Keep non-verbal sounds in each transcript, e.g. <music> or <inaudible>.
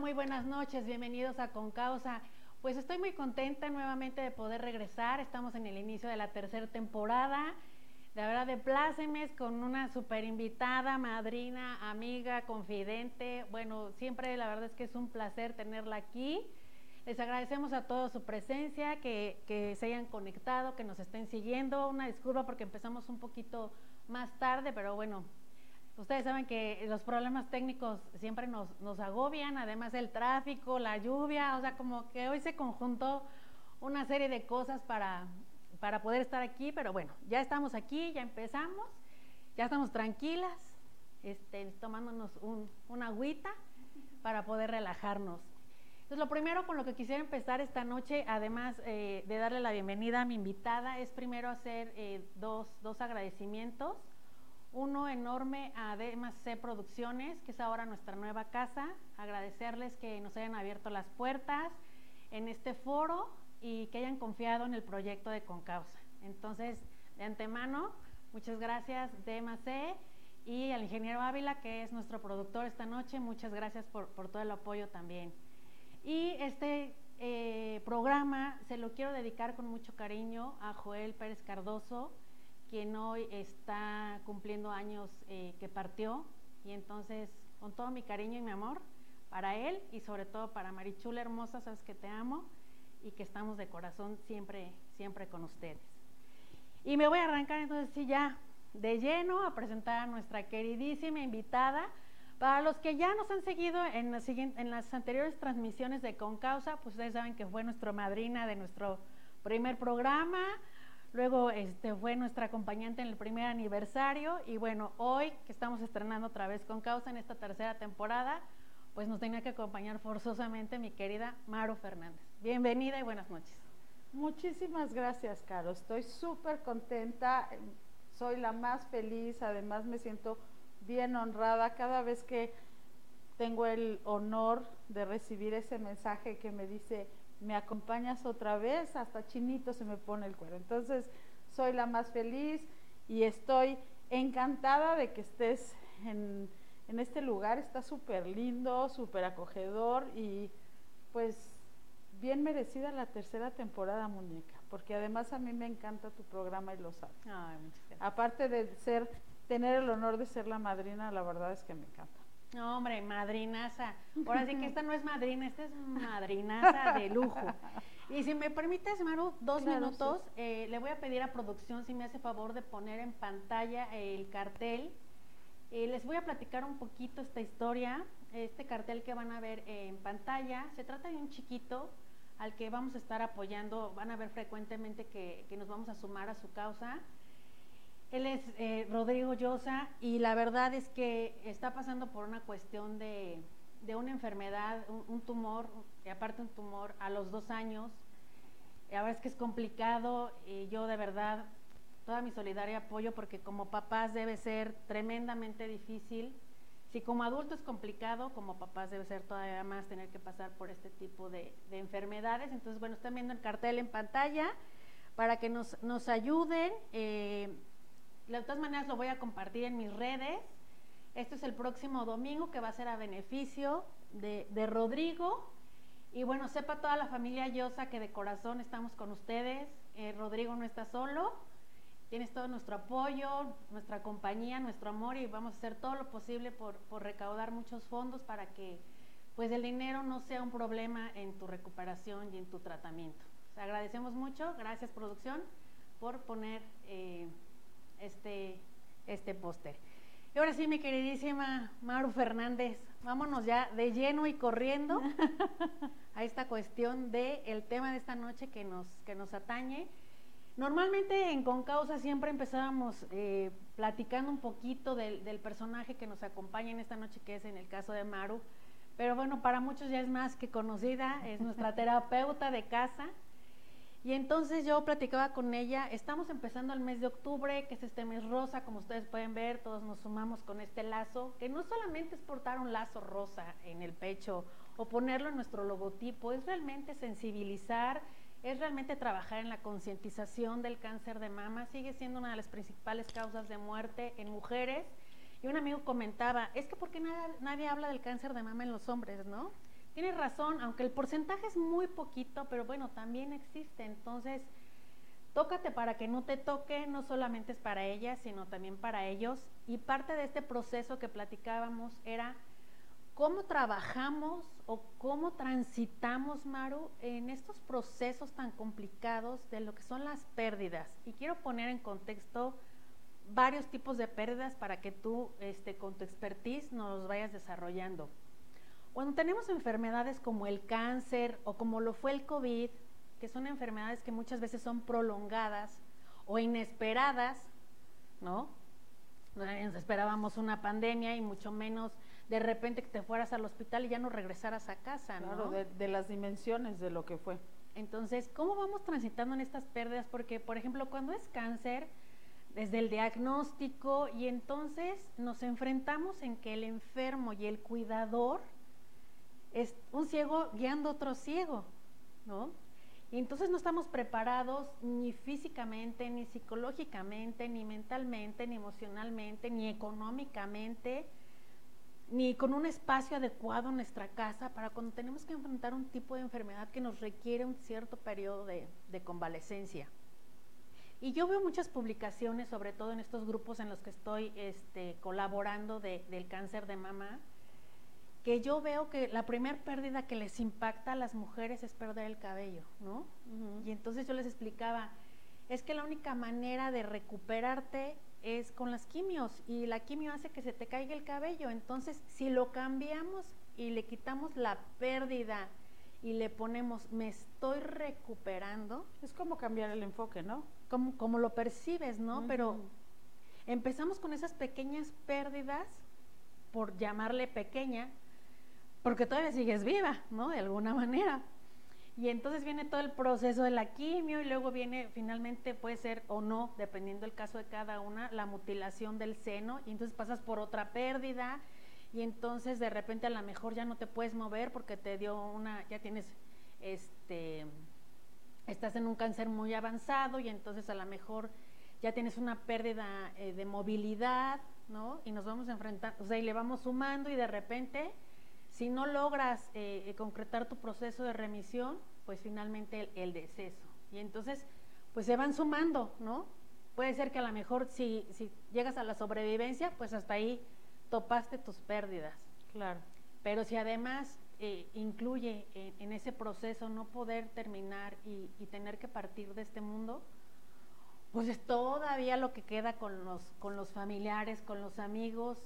Muy buenas noches, bienvenidos a Concausa. Pues estoy muy contenta nuevamente de poder regresar. Estamos en el inicio de la tercera temporada. De verdad, de plácemes con una super invitada, madrina, amiga, confidente. Bueno, siempre la verdad es que es un placer tenerla aquí. Les agradecemos a todos su presencia, que se hayan conectado, que nos estén siguiendo. Una disculpa porque empezamos un poquito más tarde, pero bueno, Ustedes saben que los problemas técnicos siempre nos, nos agobian, además el tráfico, la lluvia, o sea, como que hoy se conjuntó una serie de cosas para, para poder estar aquí, pero bueno, ya estamos aquí, ya empezamos, ya estamos tranquilas, este, tomándonos un, una agüita para poder relajarnos. Entonces, lo primero con lo que quisiera empezar esta noche, además eh, de darle la bienvenida a mi invitada, es primero hacer eh, dos, dos agradecimientos. Uno enorme a DMC Producciones, que es ahora nuestra nueva casa. Agradecerles que nos hayan abierto las puertas en este foro y que hayan confiado en el proyecto de Concausa. Entonces, de antemano, muchas gracias DMC y al ingeniero Ávila, que es nuestro productor esta noche. Muchas gracias por, por todo el apoyo también. Y este eh, programa se lo quiero dedicar con mucho cariño a Joel Pérez Cardoso quien hoy está cumpliendo años eh, que partió y entonces con todo mi cariño y mi amor para él y sobre todo para Marichula hermosa, sabes que te amo y que estamos de corazón siempre, siempre con ustedes. Y me voy a arrancar entonces sí ya de lleno a presentar a nuestra queridísima invitada. Para los que ya nos han seguido en, las, en las anteriores transmisiones de Concausa, pues ustedes saben que fue nuestra madrina de nuestro primer programa, Luego este, fue nuestra acompañante en el primer aniversario y bueno, hoy que estamos estrenando otra vez con Causa en esta tercera temporada, pues nos tenía que acompañar forzosamente mi querida Maru Fernández. Bienvenida y buenas noches. Muchísimas gracias, Caro. Estoy súper contenta, soy la más feliz, además me siento bien honrada cada vez que tengo el honor de recibir ese mensaje que me dice, me acompañas otra vez, hasta chinito se me pone el cuero. Entonces, soy la más feliz y estoy encantada de que estés en, en este lugar. Está súper lindo, súper acogedor y pues bien merecida la tercera temporada, muñeca, porque además a mí me encanta tu programa y lo sabes. Aparte de ser, tener el honor de ser la madrina, la verdad es que me encanta. No, hombre, madrinaza. Ahora sí que esta no es madrina, esta es madrinaza de lujo. Y si me permites, Maru, dos minutos, eh, le voy a pedir a producción si me hace favor de poner en pantalla el cartel. Eh, les voy a platicar un poquito esta historia, este cartel que van a ver en pantalla. Se trata de un chiquito al que vamos a estar apoyando, van a ver frecuentemente que, que nos vamos a sumar a su causa. Él es eh, Rodrigo Llosa y la verdad es que está pasando por una cuestión de, de una enfermedad, un, tumor, y aparte un tumor a los dos años. Y a es que es complicado y yo de verdad toda mi solidaria apoyo porque como papás debe ser tremendamente difícil. Si como adulto es complicado, como papás debe ser todavía más tener que pasar por este tipo de, de enfermedades. Entonces, bueno, están viendo el cartel en pantalla para que nos, nos ayuden. Eh, de todas maneras lo voy a compartir en mis redes. Esto es el próximo domingo que va a ser a beneficio de, Rodrigo. Y bueno, sepa toda la familia Yosa que de corazón estamos con ustedes. Eh, Rodrigo no está solo. Tienes todo nuestro apoyo, nuestra compañía, nuestro amor y vamos a hacer todo lo posible por, recaudar muchos fondos para que pues el dinero no sea un problema en tu recuperación y en tu tratamiento. agradecemos mucho, gracias producción por poner eh, este, este póster. Y ahora sí, mi queridísima Maru Fernández, vámonos ya de lleno y corriendo <laughs> a esta cuestión del el tema de esta noche que nos, que nos atañe. Normalmente en Concausa siempre empezábamos eh, platicando un poquito del, del, personaje que nos acompaña en esta noche, que es en el caso de Maru, pero bueno, para muchos ya es más que conocida, es nuestra <laughs> terapeuta de casa. Y entonces yo platicaba con ella, estamos empezando el mes de octubre, que es este mes rosa, como ustedes pueden ver, todos nos sumamos con este lazo, que no solamente es portar un lazo rosa en el pecho o ponerlo en nuestro logotipo, es realmente sensibilizar, es realmente trabajar en la concientización del cáncer de mama, sigue siendo una de las principales causas de muerte en mujeres. Y un amigo comentaba, es que ¿por qué nadie, nadie habla del cáncer de mama en los hombres, no? Tienes razón, aunque el porcentaje es muy poquito, pero bueno, también existe. Entonces, tócate para que no te toque, no solamente es para ellas, sino también para ellos. Y parte de este proceso que platicábamos era cómo trabajamos o cómo transitamos, Maru, en estos procesos tan complicados de lo que son las pérdidas. Y quiero poner en contexto varios tipos de pérdidas para que tú, este, con tu expertise, nos vayas desarrollando. Cuando tenemos enfermedades como el cáncer o como lo fue el COVID, que son enfermedades que muchas veces son prolongadas o inesperadas, ¿no? No esperábamos una pandemia y mucho menos de repente que te fueras al hospital y ya no regresaras a casa, ¿no? Claro, de, de las dimensiones de lo que fue. Entonces, ¿cómo vamos transitando en estas pérdidas? Porque, por ejemplo, cuando es cáncer, desde el diagnóstico y entonces nos enfrentamos en que el enfermo y el cuidador es un ciego guiando otro ciego, ¿no? Y entonces no estamos preparados ni físicamente, ni psicológicamente, ni mentalmente, ni emocionalmente, ni económicamente, ni con un espacio adecuado en nuestra casa para cuando tenemos que enfrentar un tipo de enfermedad que nos requiere un cierto periodo de, convalecencia. Y yo veo muchas publicaciones, sobre todo en estos grupos en los que estoy este, colaborando del cáncer de mama, que yo veo que la primera pérdida que les impacta a las mujeres es perder el cabello, ¿no? Y entonces yo les explicaba, es que la única manera de recuperarte es con las quimios y la quimio hace que se te caiga el cabello. Entonces, si lo cambiamos y le quitamos la pérdida y le ponemos me estoy recuperando, es como cambiar el enfoque, ¿no? Como, como lo percibes, ¿no? Pero empezamos con esas pequeñas pérdidas, por llamarle pequeña, porque todavía sigues viva, ¿no? De alguna manera. Y entonces viene todo el proceso de la quimio y luego viene finalmente, puede ser o no, dependiendo del caso de cada una, la mutilación del seno y entonces pasas por otra pérdida y entonces de repente a lo mejor ya no te puedes mover porque te dio una, ya tienes, este, estás en un cáncer muy avanzado y entonces a lo mejor ya tienes una pérdida eh, de movilidad, ¿no? Y nos vamos a enfrentar, o sea, y le vamos sumando y de repente si no logras eh, eh, concretar tu proceso de remisión, pues finalmente el, deceso. Y entonces, pues se van sumando, ¿no? Puede ser que a lo mejor si, si llegas a la sobrevivencia, pues hasta ahí topaste tus pérdidas. Claro. Pero si además eh, incluye en, ese proceso no poder terminar y, y, tener que partir de este mundo, pues es todavía lo que queda con los, con los familiares, con los amigos,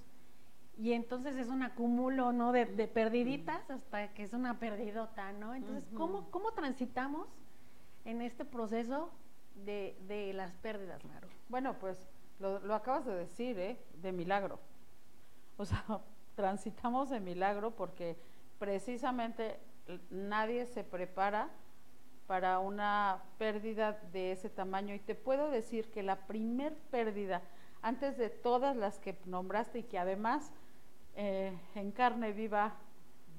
y entonces es un acúmulo, ¿no? De, de perdiditas hasta que es una perdidota, ¿no? Entonces, ¿cómo, ¿cómo transitamos en este proceso de, de las pérdidas, Maru? Bueno, pues lo, lo, acabas de decir, ¿eh? De milagro. O sea, <laughs> transitamos de milagro porque precisamente nadie se prepara para una pérdida de ese tamaño. Y te puedo decir que la primer pérdida, antes de todas las que nombraste y que además eh, en carne viva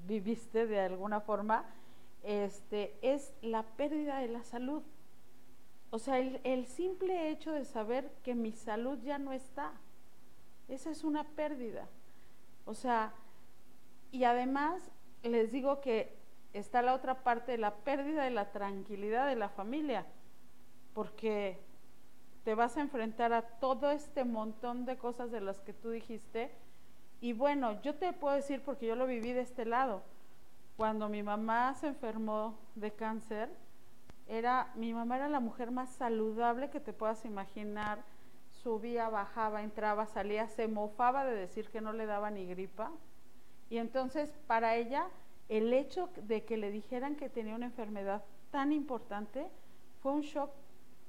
viviste de alguna forma, este, es la pérdida de la salud. O sea, el, el, simple hecho de saber que mi salud ya no está, esa es una pérdida. O sea, y además les digo que está la otra parte la pérdida de la tranquilidad de la familia, porque te vas a enfrentar a todo este montón de cosas de las que tú dijiste y bueno, yo te puedo decir porque yo lo viví de este lado. Cuando mi mamá se enfermó de cáncer, era mi mamá era la mujer más saludable que te puedas imaginar. Subía, bajaba, entraba, salía, se mofaba de decir que no le daba ni gripa. Y entonces para ella el hecho de que le dijeran que tenía una enfermedad tan importante fue un shock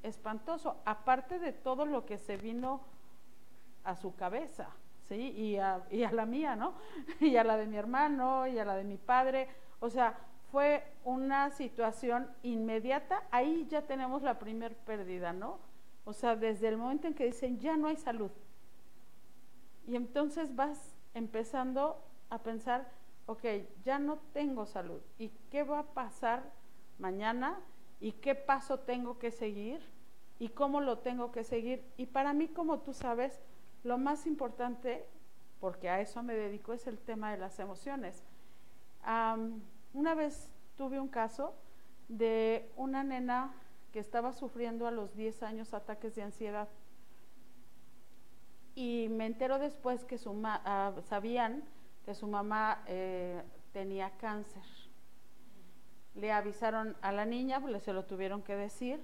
espantoso, aparte de todo lo que se vino a su cabeza. ¿Sí? Y a, y a la mía, ¿no? <laughs> Y a la de mi hermano, y a la de mi padre. O sea, fue una situación inmediata, ahí ya tenemos la primer pérdida, ¿no? O sea, desde el momento en que dicen, ya no hay salud. Y entonces vas empezando a pensar, ok, ya no tengo salud. ¿Y qué va a pasar mañana? ¿Y qué paso tengo que seguir? ¿Y cómo lo tengo que seguir? Y para mí, como tú sabes, lo más importante, porque a eso me dedico, es el tema de las emociones. Una vez tuve un caso de una nena que estaba sufriendo a los 10 años ataques de ansiedad. Y me entero después que su ah, sabían que su mamá eh, tenía cáncer. Le avisaron a la niña, pues se lo tuvieron que decir,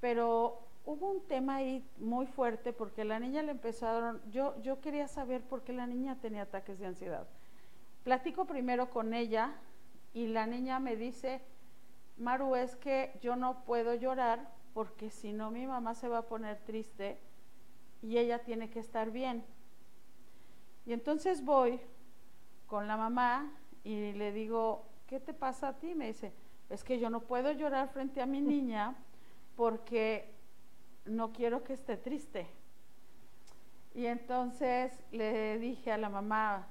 pero hubo un tema ahí muy fuerte porque la niña le empezaron, yo, yo quería saber por qué la niña tenía ataques de ansiedad. Platico primero con ella y la niña me dice, Maru, es que yo no puedo llorar porque si no mi mamá se va a poner triste y ella tiene que estar bien. Y entonces voy con la mamá y le digo, ¿qué te pasa a ti? Me dice, es que yo no puedo llorar frente a mi niña porque no quiero que esté triste. Y entonces le dije a la mamá,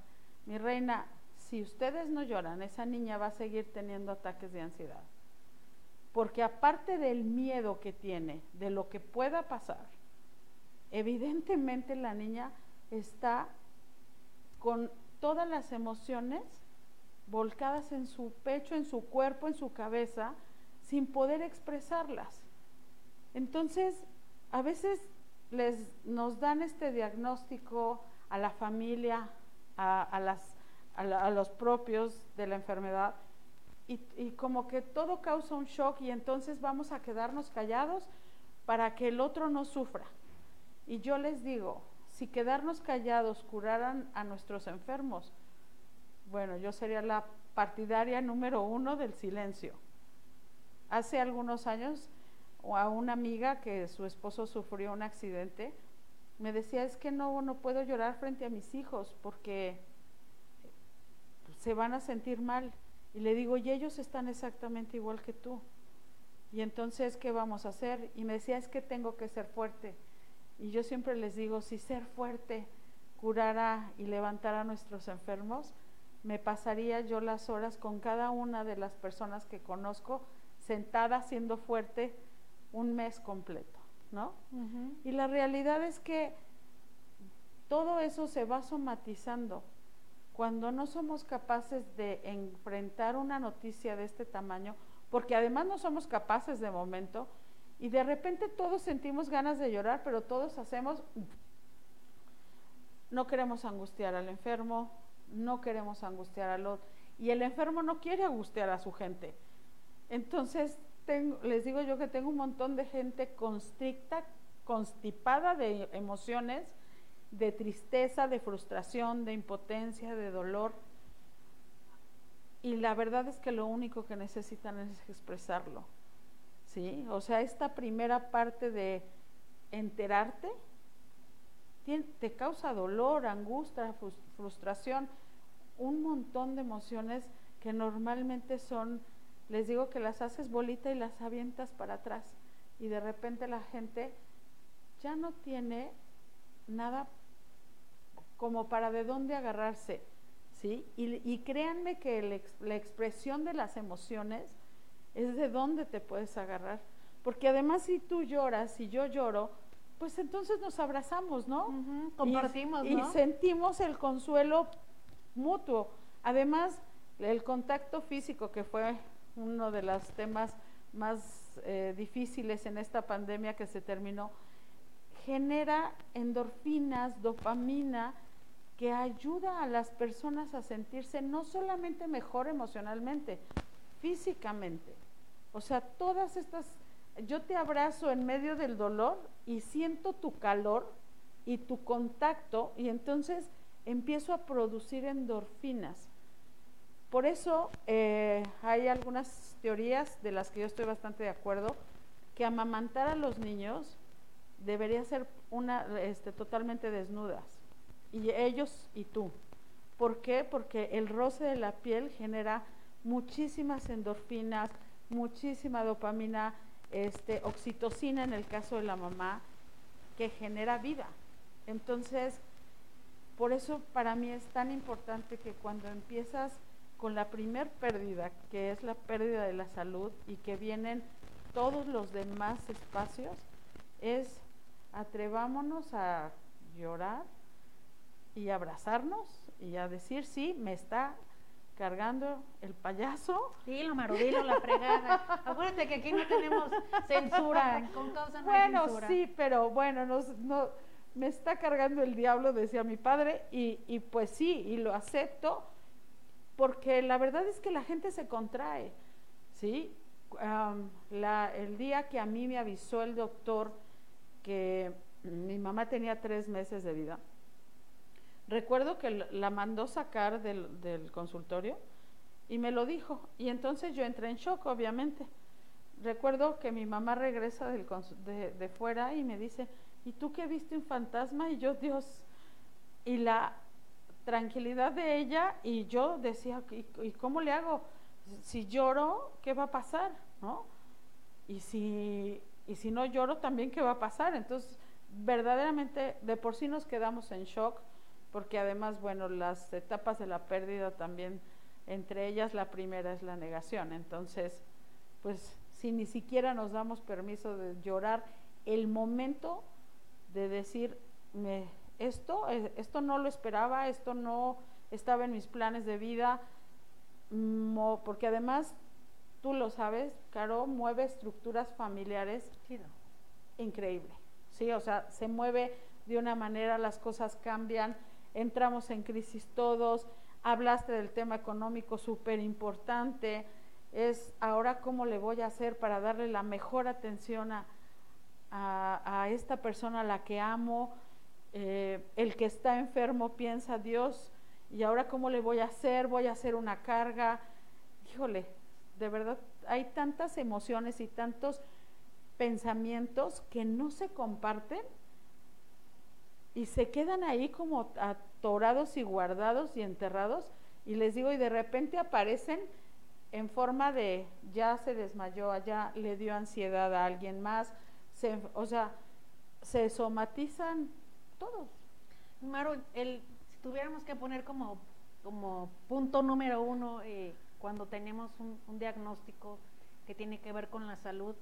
mi reina, si ustedes no lloran, esa niña va a seguir teniendo ataques de ansiedad. Porque aparte del miedo que tiene, de lo que pueda pasar, evidentemente la niña está con todas las emociones volcadas en su pecho, en su cuerpo, en su cabeza, sin poder expresarlas. Entonces, a veces les, nos dan este diagnóstico a la familia, a, los propios de la enfermedad, y, y, como que todo causa un shock y entonces vamos a quedarnos callados para que el otro no sufra. Y yo les digo, si quedarnos callados curaran a nuestros enfermos, bueno, yo sería la partidaria número uno del silencio. Hace algunos años a una amiga que su esposo sufrió un accidente, me decía, es que no, no puedo llorar frente a mis hijos porque se van a sentir mal. Y le digo, y ellos están exactamente igual que tú. Y entonces, ¿qué vamos a hacer? Y me decía, es que tengo que ser fuerte. Y yo siempre les digo, si ser fuerte curara y levantara a nuestros enfermos, me pasaría yo las horas con cada una de las personas que conozco sentada siendo fuerte un mes completo, ¿no? Y la realidad es que todo eso se va somatizando. Cuando no somos capaces de enfrentar una noticia de este tamaño, porque además no somos capaces de momento, y de repente todos sentimos ganas de llorar, pero todos hacemos, no queremos angustiar al enfermo, no queremos angustiar al otro, y el enfermo no quiere angustiar a su gente. Entonces les digo yo que tengo un montón de gente constricta, constipada de emociones, de tristeza, de frustración, de impotencia, de dolor. Y la verdad es que lo único que necesitan es expresarlo. ¿Sí? O sea, esta primera parte de enterarte te causa dolor, angustia, frustración, un montón de emociones que normalmente son les digo que las haces bolita y las avientas para atrás y de repente la gente ya no tiene nada como para de dónde agarrarse, ¿sí? Y, créanme que la expresión de las emociones es de dónde te puedes agarrar, porque además si tú lloras, y yo lloro, pues entonces nos abrazamos, ¿no? Compartimos, y, y sentimos el consuelo mutuo. Además, el contacto físico que fue uno de los temas más eh, difíciles en esta pandemia que se terminó, genera endorfinas, dopamina, que ayuda a las personas a sentirse no solamente mejor emocionalmente, físicamente. O sea, todas estas, yo te abrazo en medio del dolor y siento tu calor y tu contacto y entonces empiezo a producir endorfinas. Por eso eh, hay algunas teorías de las que yo estoy bastante de acuerdo, que amamantar a los niños debería ser una este, totalmente desnudas, y ellos y tú. ¿Por qué? Porque el roce de la piel genera muchísimas endorfinas, muchísima dopamina, este, oxitocina en el caso de la mamá, que genera vida. Entonces, por eso para mí es tan importante que cuando empiezas con la primer pérdida, que es la pérdida de la salud y que vienen todos los demás espacios, es atrevámonos a llorar y abrazarnos y a decir, sí, me está cargando el payaso. Dilo, Maru, dilo, la fregada. <laughs> Acuérdate que aquí no tenemos censura, con causa no bueno, hay censura. sí, pero bueno, nos, no, me está cargando el diablo, decía mi padre, y, y pues sí, y lo acepto, porque la verdad es que la gente se contrae, ¿sí? El día que a mí me avisó el doctor que mi mamá tenía tres meses de vida, recuerdo que la mandó sacar del, consultorio y me lo dijo, y entonces yo entré en shock, obviamente. Recuerdo que mi mamá regresa de, de fuera y me dice, ¿y tú qué viste un fantasma? Y yo, Dios, y la tranquilidad de ella y yo decía, ¿y, cómo le hago? Si lloro, ¿qué va a pasar? ¿No? Y si, y si no lloro, también, ¿qué va a pasar? Entonces, verdaderamente, de por sí nos quedamos en shock, porque además, bueno, las etapas de la pérdida también, entre ellas la primera es la negación. Entonces, pues si ni siquiera nos damos permiso de llorar, el momento de decir, me, esto, eh, esto no lo esperaba, esto no estaba en mis planes de vida, porque además, tú lo sabes, Caro, mueve estructuras familiares Chido. increíble. Sí, o sea, se mueve de una manera, las cosas cambian, entramos en crisis todos. Hablaste del tema económico súper importante. Es ahora cómo le voy a hacer para darle la mejor atención a, a, a esta persona a la que amo. Eh, el que está enfermo piensa, Dios, ¿y ahora cómo le voy a hacer? Voy a hacer una carga. Híjole, de verdad, hay tantas emociones y tantos pensamientos que no se comparten y se quedan ahí como atorados y guardados y enterrados y les digo y de repente aparecen en forma de ya se desmayó, ya le dio ansiedad a alguien más, o sea, se somatizan todos. Maru, el, si tuviéramos que poner como, como punto número uno eh, cuando tenemos un, un diagnóstico que tiene que ver con la salud,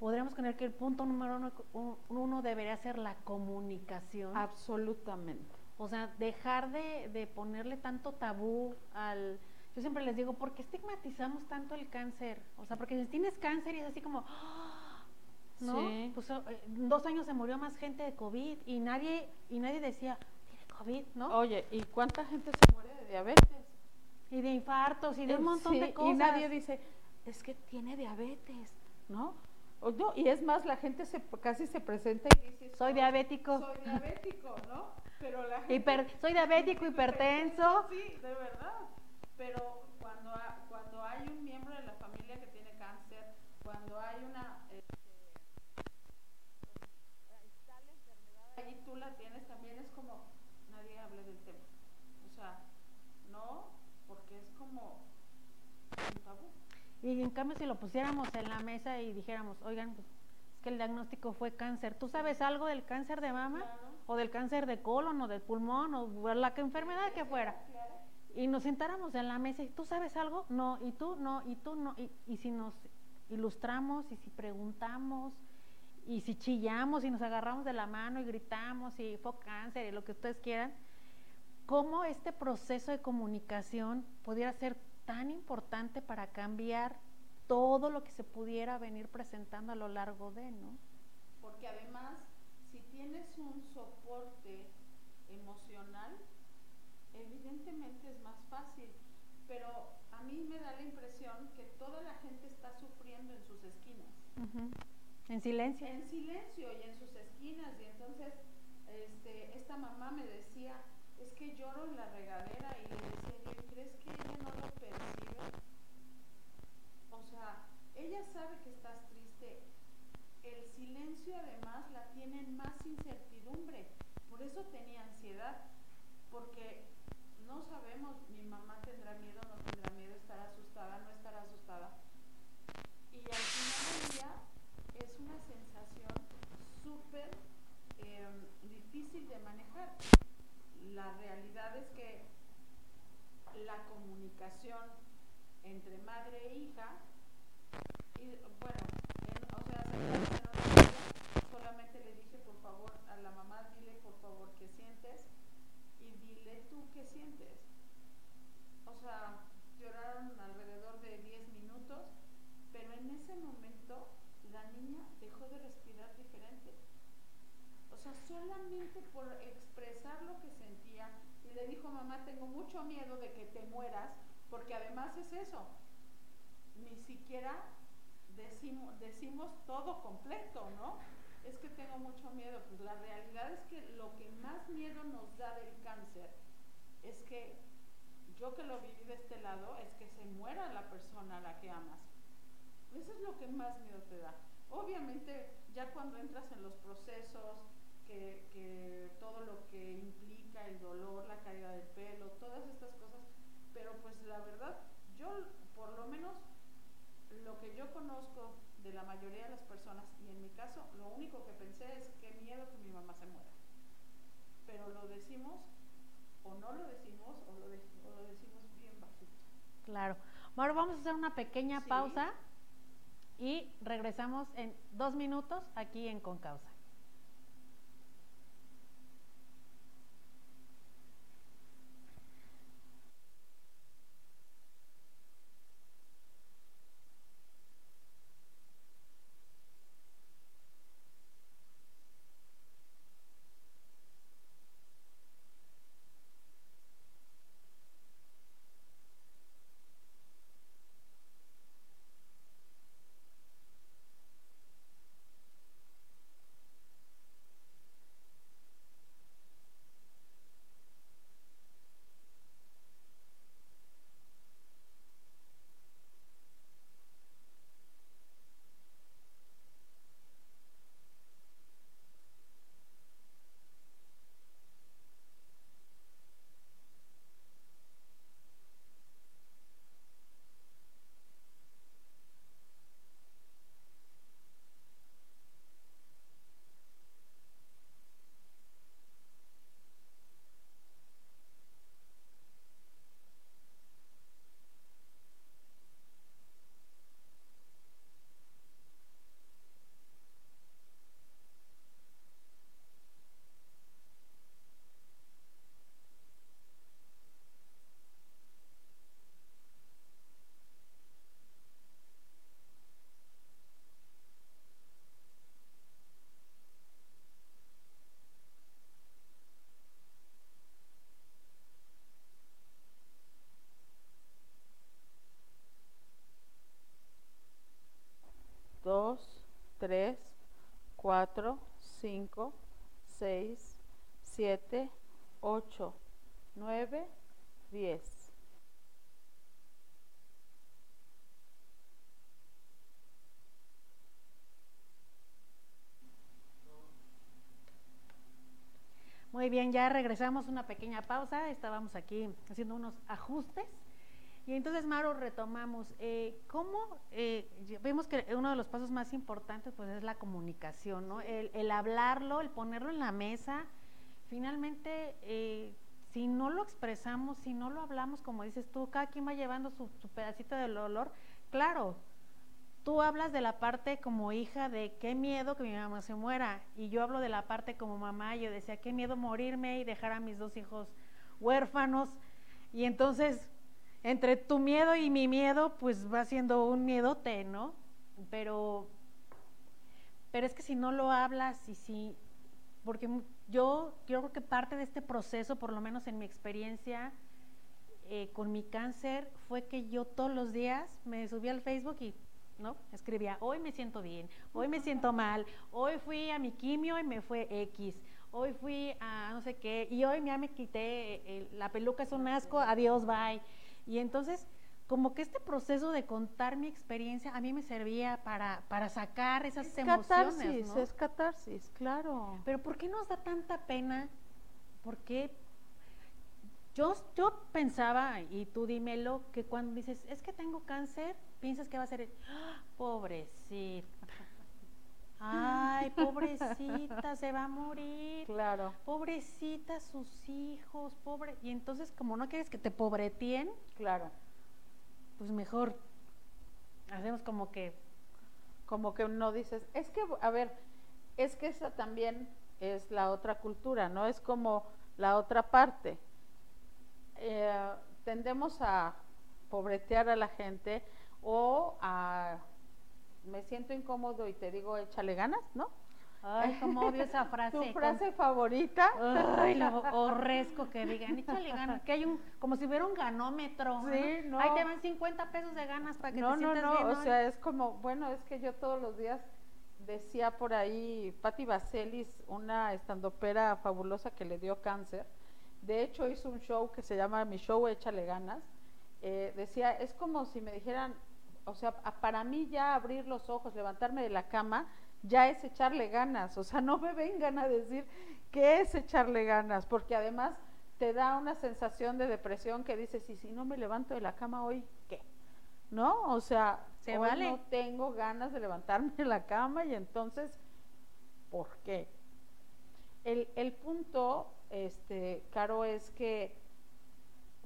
podríamos poner que el punto número uno, un- uno debería ser la comunicación. Absolutamente. O sea, dejar de, de ponerle tanto tabú al... Yo siempre les digo, ¿por qué estigmatizamos tanto el cáncer? O sea, porque si tienes cáncer y es así como... ¡ah! ¿No? Sí. Pues eh, en dos años se murió más gente de COVID y nadie, y nadie decía, tiene COVID, ¿no? Oye, ¿y cuánta gente se muere de diabetes? Y de infartos y de Eh, un montón sí, de cosas. Y nadie dice, es que tiene diabetes, ¿no? O no, y es más, la gente se, casi se presenta y dice, Soy diabético. Soy diabético, ¿no? Pero la gente... Hiper- soy diabético, hipertenso. <laughs> Sí, de verdad. Pero cuando, ha- cuando hay un miembro de la familia que tiene cáncer, cuando hay una... este, ahí está la enfermedad, ahí tú la tienes también, es como, nadie habla del tema. O sea, no, porque es como un tabú. Y en cambio, si lo pusiéramos en la mesa y dijéramos, oigan, pues, es que el diagnóstico fue cáncer. ¿Tú sabes algo del cáncer de mama? Claro. O del cáncer de colon o del pulmón o la que enfermedad que fuera. Claro. Y nos sentáramos en la mesa y tú sabes algo, no, y tú no, y tú no. Y, y si nos ilustramos y si preguntamos y si chillamos y nos agarramos de la mano y gritamos y fue cáncer y lo que ustedes quieran, cómo este proceso de comunicación pudiera ser tan importante para cambiar todo lo que se pudiera venir presentando a lo largo de, ¿no? Porque además, si tienes un soporte emocional, evidentemente es más fácil. Pero a mí me da la impresión que toda la gente está sufriendo en sus esquinas. En silencio. En silencio y en sus esquinas. Y entonces, este, esta mamá me decía, es que lloro en la regadera. Y le decía, yo, ¿crees que ella no lo percibe? O sea, ella sabe que estás triste. El silencio además la tiene en más incertidumbre. Por eso tenía ansiedad. Porque no sabemos, mi mamá tendrá miedo, no tendrá miedo, estará asustada, no estará asustada. Y al final del día es una sensación súper eh, difícil de manejar. La realidad es que la comunicación entre madre e hija, bueno, en- o sea, solamente le dije por favor a la mamá, dile por favor qué sientes y dile tú qué sientes. O sea, lloraron alrededor de 10 minutos, pero en ese momento la niña dejó de respirar diferente. O sea, solamente por expresar lo que sentía y le dijo, mamá, tengo mucho miedo de que te mueras, porque además es eso, ni siquiera decimos, decimos todo completo, ¿no? Es que tengo mucho miedo. Pues la realidad es que lo que más miedo nos da del cáncer es que yo que lo viví de este lado, es que se muera la persona a la que amas. Eso es lo que más miedo te da. Obviamente, ya cuando entras en los procesos, que, que todo lo que implica el dolor, la caída del pelo, todas estas cosas, pero pues la verdad, yo por lo menos lo que yo conozco de la mayoría de las personas, y en mi caso, lo único que pensé es qué miedo que mi mamá se muera. Pero lo decimos, o no lo decimos, o lo, de, o lo decimos bien bajito. Claro. Bueno, vamos a hacer una pequeña Sí. pausa y regresamos en dos minutos aquí en Concausa. 5, 6, 7, 8, 9, 10. Muy bien, ya regresamos una pequeña pausa. Estábamos aquí haciendo unos ajustes y entonces, Maro, retomamos. Eh, ¿Cómo? eh, vemos que uno de los pasos más importantes pues, es la comunicación, ¿no? El, el hablarlo, el ponerlo en la mesa. Finalmente, eh, si no lo expresamos, si no lo hablamos, como dices tú, cada quien va llevando su, su pedacito del dolor. Claro, tú hablas de la parte como hija de qué miedo que mi mamá se muera y yo hablo de la parte como mamá, yo decía qué miedo morirme y dejar a mis dos hijos huérfanos y entonces entre tu miedo y mi miedo pues va siendo un miedote, ¿no? Pero pero es que si no lo hablas y si porque yo yo creo que parte de este proceso, por lo menos en mi experiencia eh, con mi cáncer, fue que yo todos los días me subía al Facebook y ¿no? Escribía, hoy me siento bien, hoy me siento mal, hoy fui a mi quimio y me fue X, hoy fui a no sé qué, y hoy ya me quité, eh, la peluca es un asco, adiós, bye. Y entonces, como que este proceso de contar mi experiencia a mí me servía para, para sacar esas Es emociones, catarsis, ¿no? es catarsis, claro. Pero ¿por qué nos da tanta pena? ¿Por qué? Yo, yo pensaba, y tú dímelo, que cuando dices, es que tengo cáncer, piensas que va a ser, ¡Ah! pobrecita. Ay, pobrecita, se va a morir. Claro, Pobrecita, sus hijos, pobre. Y entonces, como no quieres que te pobretien, claro. pues mejor hacemos como que, Como que no dices, es que, a ver, es que esa también es la otra cultura, ¿no? Es como la otra parte. Eh, tendemos a pobretear a la gente o a me siento incómodo y te digo échale ganas, ¿no? Ay, como odio esa <laughs> frase. ¿Tu frase favorita? Ay, lo horresco que digan, échale ganas, que hay un, como si hubiera un ganómetro. Sí, no. Ahí te van 50 pesos de ganas para que no, te sientas no, no, bien. o sea, es como, bueno, es que yo todos los días decía por ahí Patti Vaselis, una estandopera fabulosa que le dio cáncer. De hecho, hizo un show que se llama Mi Show Échale Ganas. Eh, decía, es como si me dijeran, o sea, para mí ya abrir los ojos, levantarme de la cama, ya es echarle ganas. O sea, <laughs> no me vengan a decir que es echarle ganas, porque además te da una sensación de depresión que dices, y si no me levanto de la cama hoy, ¿qué? ¿No? O sea, Se hoy vale. no tengo ganas de levantarme de la cama y entonces, ¿por qué? El, el punto, este, Caro, es que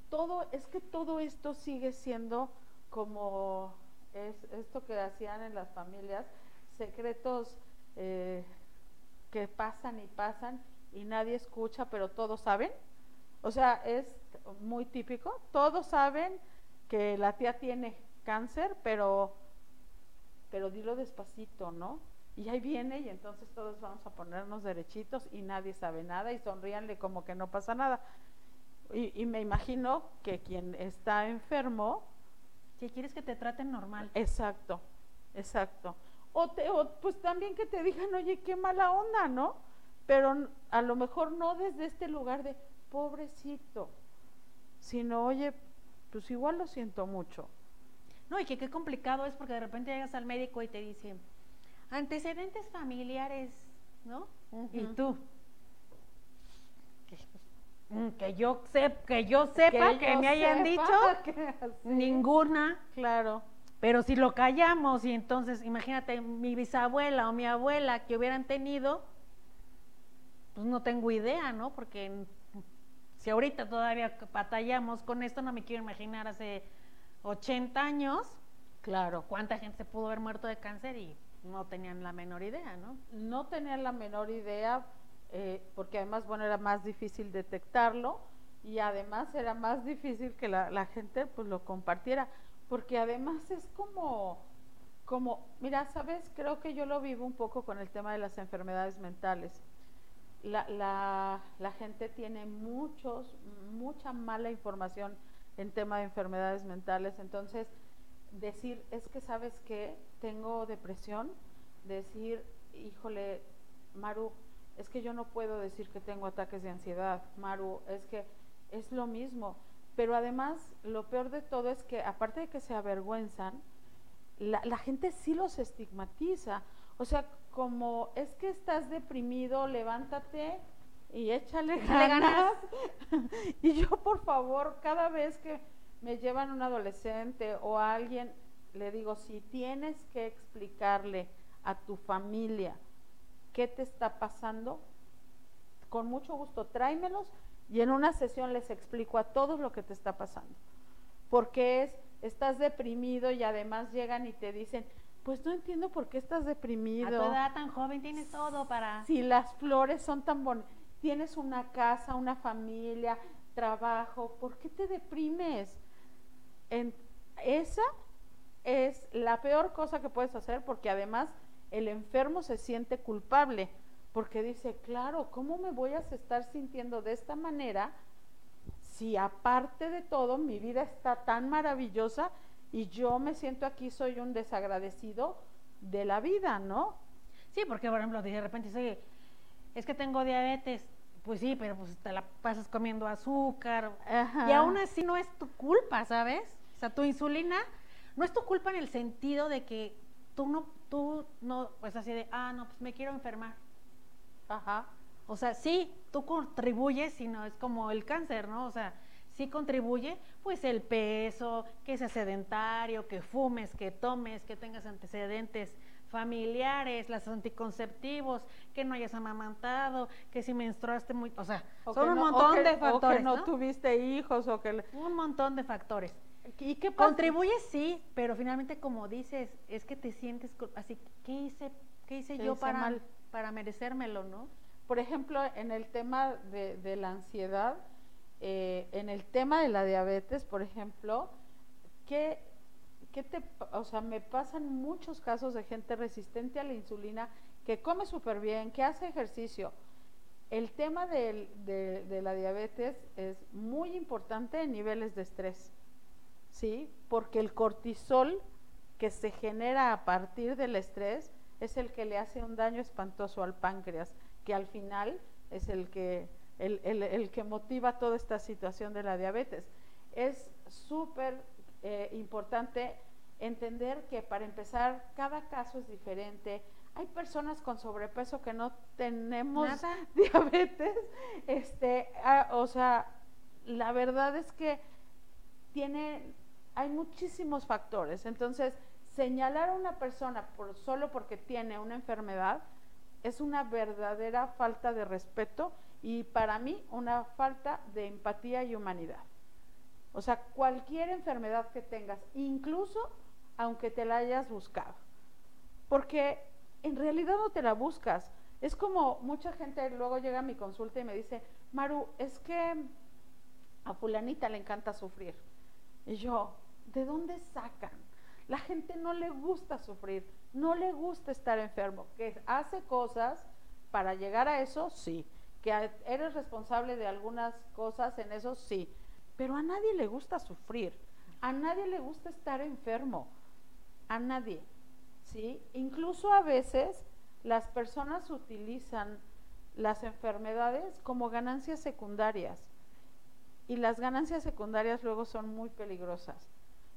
todo, es que todo esto sigue siendo como es esto que hacían en las familias, secretos eh, que pasan y pasan y nadie escucha, pero todos saben. O sea, es muy típico. Todos saben que la tía tiene cáncer, pero, pero dilo despacito, ¿no? Y ahí viene y entonces todos vamos a ponernos derechitos y nadie sabe nada y sonríanle como que no pasa nada. Y, y me imagino que quien está enfermo, Si quieres que te traten normal. Exacto, exacto. O, te, o pues también que te digan, oye, qué mala onda, ¿no? Pero a lo mejor no desde este lugar de pobrecito, sino, oye, pues igual lo siento mucho. No, y que qué complicado es porque de repente llegas al médico y te dice, antecedentes familiares, ¿no? Y tú. Que, mm, que yo sep- que yo sepa, que, yo me hayan sepa dicho, <laughs> que ninguna. Claro, Pero si lo callamos y entonces, imagínate, mi bisabuela o mi abuela que hubieran tenido, pues no tengo idea, ¿no? Porque si ahorita todavía batallamos con esto, no me quiero imaginar hace 80 años claro. cuánta gente se pudo haber muerto de cáncer y no tenían la menor idea, ¿no? No tenía la menor idea, eh, porque además, bueno, era más difícil detectarlo y además era más difícil que la, gente pues lo compartiera, porque además es como, como, mira, sabes, creo que yo lo vivo un poco con el tema de las enfermedades mentales. La, la, la gente tiene muchos, mucha mala información en tema de enfermedades mentales, entonces decir, es que sabes que tengo depresión, decir, híjole, Maru, es que yo no puedo decir que tengo ataques de ansiedad, Maru, es que es lo mismo, pero además lo peor de todo es que aparte de que se avergüenzan, la, la gente sí los estigmatiza, o sea, como es que estás deprimido, levántate y échale Échale ganas. <laughs> y yo, por favor, cada vez que me llevan un adolescente o a alguien, le digo, si tienes que explicarle a tu familia qué te está pasando, con mucho gusto tráemelos y en una sesión les explico a todos lo que te está pasando. Porque es, estás deprimido y además llegan y te dicen, pues no entiendo por qué estás deprimido. A tu edad tan joven tienes todo para... Si las flores son tan bonitas, tienes una casa, una familia, trabajo, ¿por qué te deprimes? En, esa es la peor cosa que puedes hacer porque además el enfermo se siente culpable porque dice, claro, ¿cómo me voy a estar sintiendo de esta manera si aparte de todo mi vida está tan maravillosa y yo me siento aquí, soy un desagradecido de la vida, ¿no? Sí, porque por ejemplo, de repente dice, "Oye, es que tengo diabetes. Pues sí, pero pues te la pasas comiendo azúcar. Ajá. Y aún así no es tu culpa, ¿sabes? O sea, tu insulina no es tu culpa en el sentido de que tú no, tú no, pues así de, ah, no, pues me quiero enfermar. Ajá. O sea, sí, tú contribuyes, sino es como el cáncer, ¿no? O sea, sí contribuye, pues el peso, que seas sedentario, que fumes, que tomes, que tengas antecedentes familiares, los anticonceptivos, que no hayas amamantado, que si menstruaste muy, o sea, O son que un no- o montón que- de o que factores, no, ¿no? tuviste hijos o que... Un montón de factores. ¿Y qué pasa? Contribuye sí, pero finalmente como dices, es que te sientes así, ¿qué hice, qué hice ¿Qué yo hice para, mal? para merecérmelo, no? Por ejemplo, en el tema de, de la ansiedad, eh, en el tema de la diabetes, por ejemplo, que, te, o sea, me pasan muchos casos de gente resistente a la insulina que come súper bien, que hace ejercicio. El tema de, de, la diabetes es muy importante en niveles de estrés, ¿sí? Porque el cortisol que se genera a partir del estrés es el que le hace un daño espantoso al páncreas, que al final es el que, el, el, que motiva toda esta situación de la diabetes. Es súper eh, importante entender que para empezar, cada caso es diferente. Hay personas con sobrepeso que no tenemos <laughs> diabetes. Este, ah, o sea, la verdad es que tiene, hay muchísimos factores. Entonces, señalar a una persona por, solo porque tiene una enfermedad es una verdadera falta de respeto y para mí una falta de empatía y humanidad. O sea, cualquier enfermedad que tengas, incluso aunque te la hayas buscado. Porque en realidad no te la buscas. Es como mucha gente luego llega a mi consulta y me dice, Maru, es que a fulanita le encanta sufrir. Y yo, ¿de dónde sacan? La gente no le gusta sufrir, no le gusta estar enfermo, que hace cosas para llegar a eso, sí, que eres responsable de algunas cosas en eso, sí, pero a nadie le gusta sufrir, a nadie le gusta estar enfermo, a nadie, ¿sí? Incluso a veces las personas utilizan las enfermedades como ganancias secundarias y las ganancias secundarias luego son muy peligrosas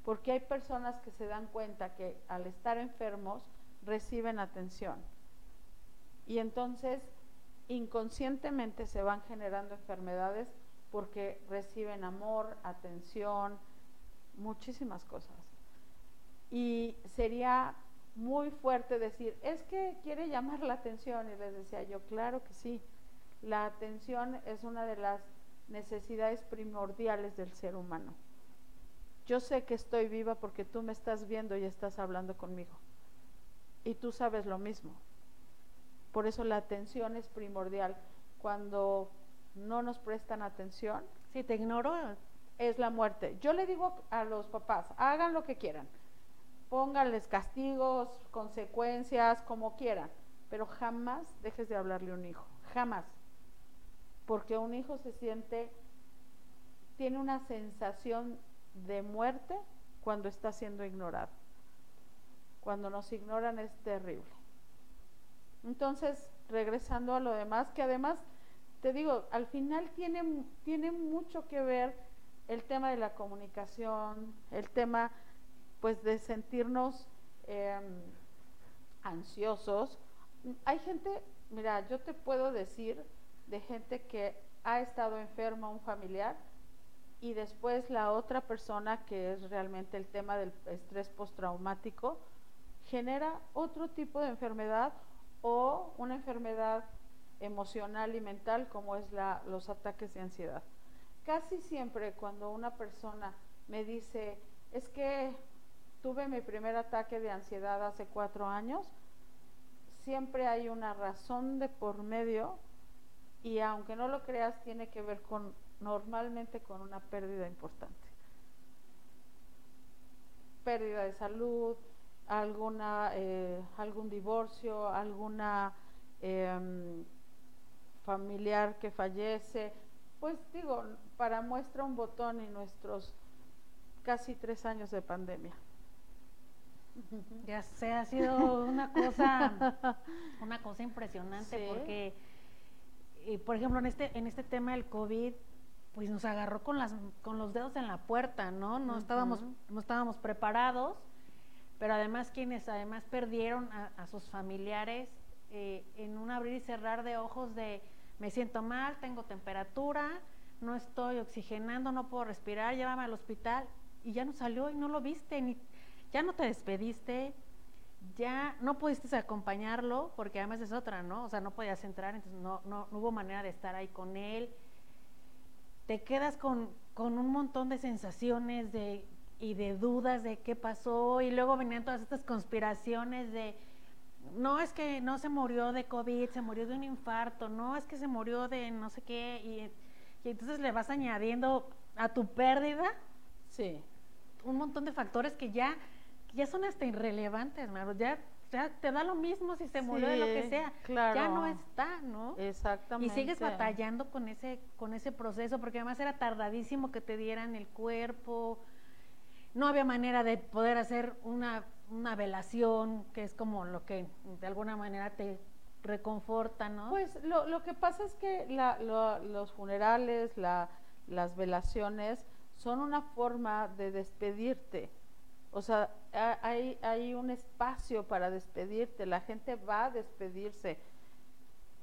porque hay personas que se dan cuenta que al estar enfermos reciben atención. Y entonces inconscientemente se van generando enfermedades porque reciben amor, atención, muchísimas cosas. Y sería muy fuerte decir, es que quiere llamar la atención. Y les decía yo, claro que sí. La atención es una de las necesidades primordiales del ser humano. Yo sé que estoy viva porque tú me estás viendo y estás hablando conmigo. Y tú sabes lo mismo. Por eso la atención es primordial. Cuando no nos prestan atención. Si te ignoro. Es la muerte. Yo le digo a los papás, hagan lo que quieran. Pónganles castigos, consecuencias, como quieran. Pero jamás dejes de hablarle a un hijo. Jamás. Porque un hijo se siente, tiene una sensación de muerte cuando está siendo ignorado. Cuando nos ignoran es terrible. Entonces, regresando a lo demás, que además, te digo, al final tiene, tiene mucho que ver el tema de la comunicación, el tema pues de sentirnos em, ansiosos. Hay gente, mira, yo te puedo decir de gente que ha estado enferma, un familiar, y después la otra persona, que es realmente el tema del estrés postraumático, genera otro tipo de enfermedad o una enfermedad emocional y mental como es los ataques de ansiedad. Casi siempre cuando una persona me dice, es que tuve mi primer ataque de ansiedad hace cuatro años, siempre hay una razón de por medio y aunque no lo creas, tiene que ver con normalmente con una pérdida importante. Pérdida de salud, alguna, eh, algún divorcio, alguna em, familiar que fallece. Pues digo, para muestra un botón en nuestros casi tres años de pandemia. Ya sé, ha sido una cosa, una cosa impresionante porque, eh, por ejemplo, en este, en este tema del COVID, pues nos agarró con las con los dedos en la puerta, ¿no? No estábamos no estábamos preparados, pero además quienes además perdieron a, sus familiares eh, en un abrir y cerrar de ojos de me siento mal, tengo temperatura, no estoy oxigenando, no puedo respirar, llévame al hospital y ya no salió y no lo viste, ni ya no te despediste, ya no pudiste acompañarlo porque además es otra, ¿no? O sea, no podías entrar, entonces no, no, no hubo manera de estar ahí con él te quedas con, un montón de sensaciones de, y de dudas de qué pasó y luego venían todas estas conspiraciones de, no es que no se murió de COVID, se murió de un infarto, no es que se murió de no sé qué y y entonces le vas añadiendo a tu pérdida Sí. un montón de factores que ya, ya son hasta irrelevantes, Maru. Ya, ya te da lo mismo si se murió de lo que Sí, sea. claro. Ya no está, ¿no? Y Exactamente. sigues batallando con ese, con ese proceso, porque además era tardadísimo que te dieran el cuerpo. No había manera de poder hacer una, una velación, que es como lo que de alguna manera te reconforta, ¿no? Pues lo, lo que pasa es que la- lo- los funerales, la- las velaciones son una forma de despedirte. O sea, ha- hay, hay un espacio para despedirte, la gente va a despedirse.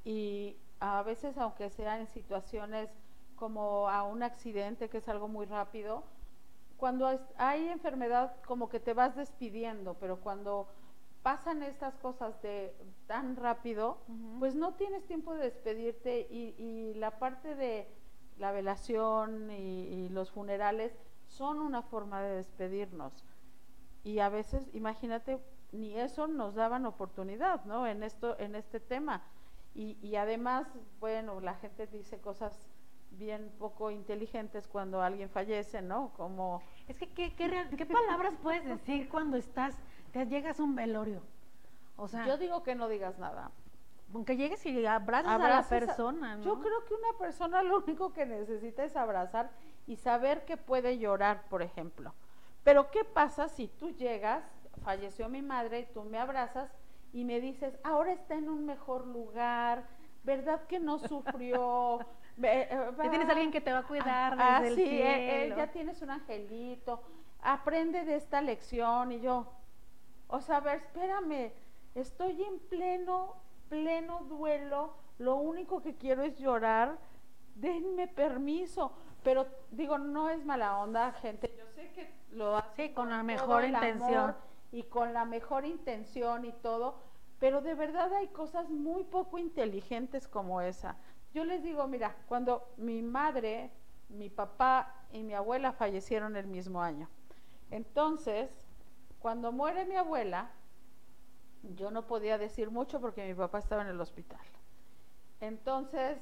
Y a veces, aunque sea en situaciones como a un accidente, que es algo muy rápido, cuando hay enfermedad como que te vas despidiendo, pero cuando pasan estas cosas de tan rápido, pues no tienes tiempo de despedirte y, y la parte de la velación y, y los funerales son una forma de despedirnos. Y a veces, imagínate, ni eso nos daban oportunidad, ¿no? En esto, en este tema. Y, y además, bueno, la gente dice cosas bien poco inteligentes cuando alguien fallece, ¿no? Como Es que, ¿qué, qué, real- qué palabras puedes decir cuando estás, te llegas a un velorio? O sea, yo digo que no digas nada. aunque llegues y abrazas a la a- persona, ¿no? Yo creo que una persona lo único que necesita es abrazar y saber que puede llorar, por ejemplo. Pero ¿qué pasa si tú llegas, falleció mi madre y tú me abrazas y me dices, ahora está en un mejor lugar, ¿verdad que no sufrió? <laughs> Ve- eh, tienes alguien que te va a cuidar Ah, desde el sí, eh, eh, ya tienes un angelito, aprende de esta lección. Y yo, o sea, a ver, espérame, estoy en pleno, pleno duelo, lo único que quiero es llorar, denme permiso, pero digo, no es mala onda, gente, yo sé que lo hace Sí, con la mejor intención. y con la mejor intención y todo, pero de verdad hay cosas muy poco inteligentes como esa. Yo les digo, mira, cuando mi madre, mi papá y mi abuela fallecieron el mismo año. Entonces, cuando muere mi abuela, yo no podía decir mucho porque mi papá estaba en el hospital. Entonces,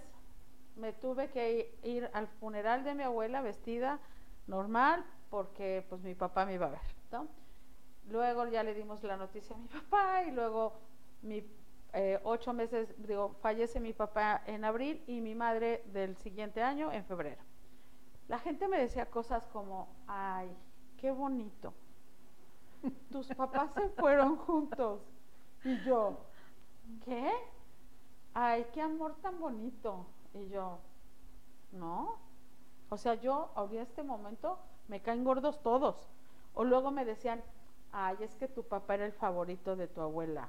me tuve que ir al funeral de mi abuela vestida normal porque pues mi papá me iba a ver, ¿no? Luego ya le dimos la noticia a mi papá y luego mi eh, ocho meses, digo, fallece mi papá en abril y mi madre del siguiente año en febrero. La gente me decía cosas como, ay, qué bonito, tus papás se fueron juntos. Y yo, ¿qué? Ay, qué amor tan bonito. Y yo, no. O sea, yo ahorita en este momento me caen gordos todos. O luego me decían, ay, es que tu papá era el favorito de tu abuela.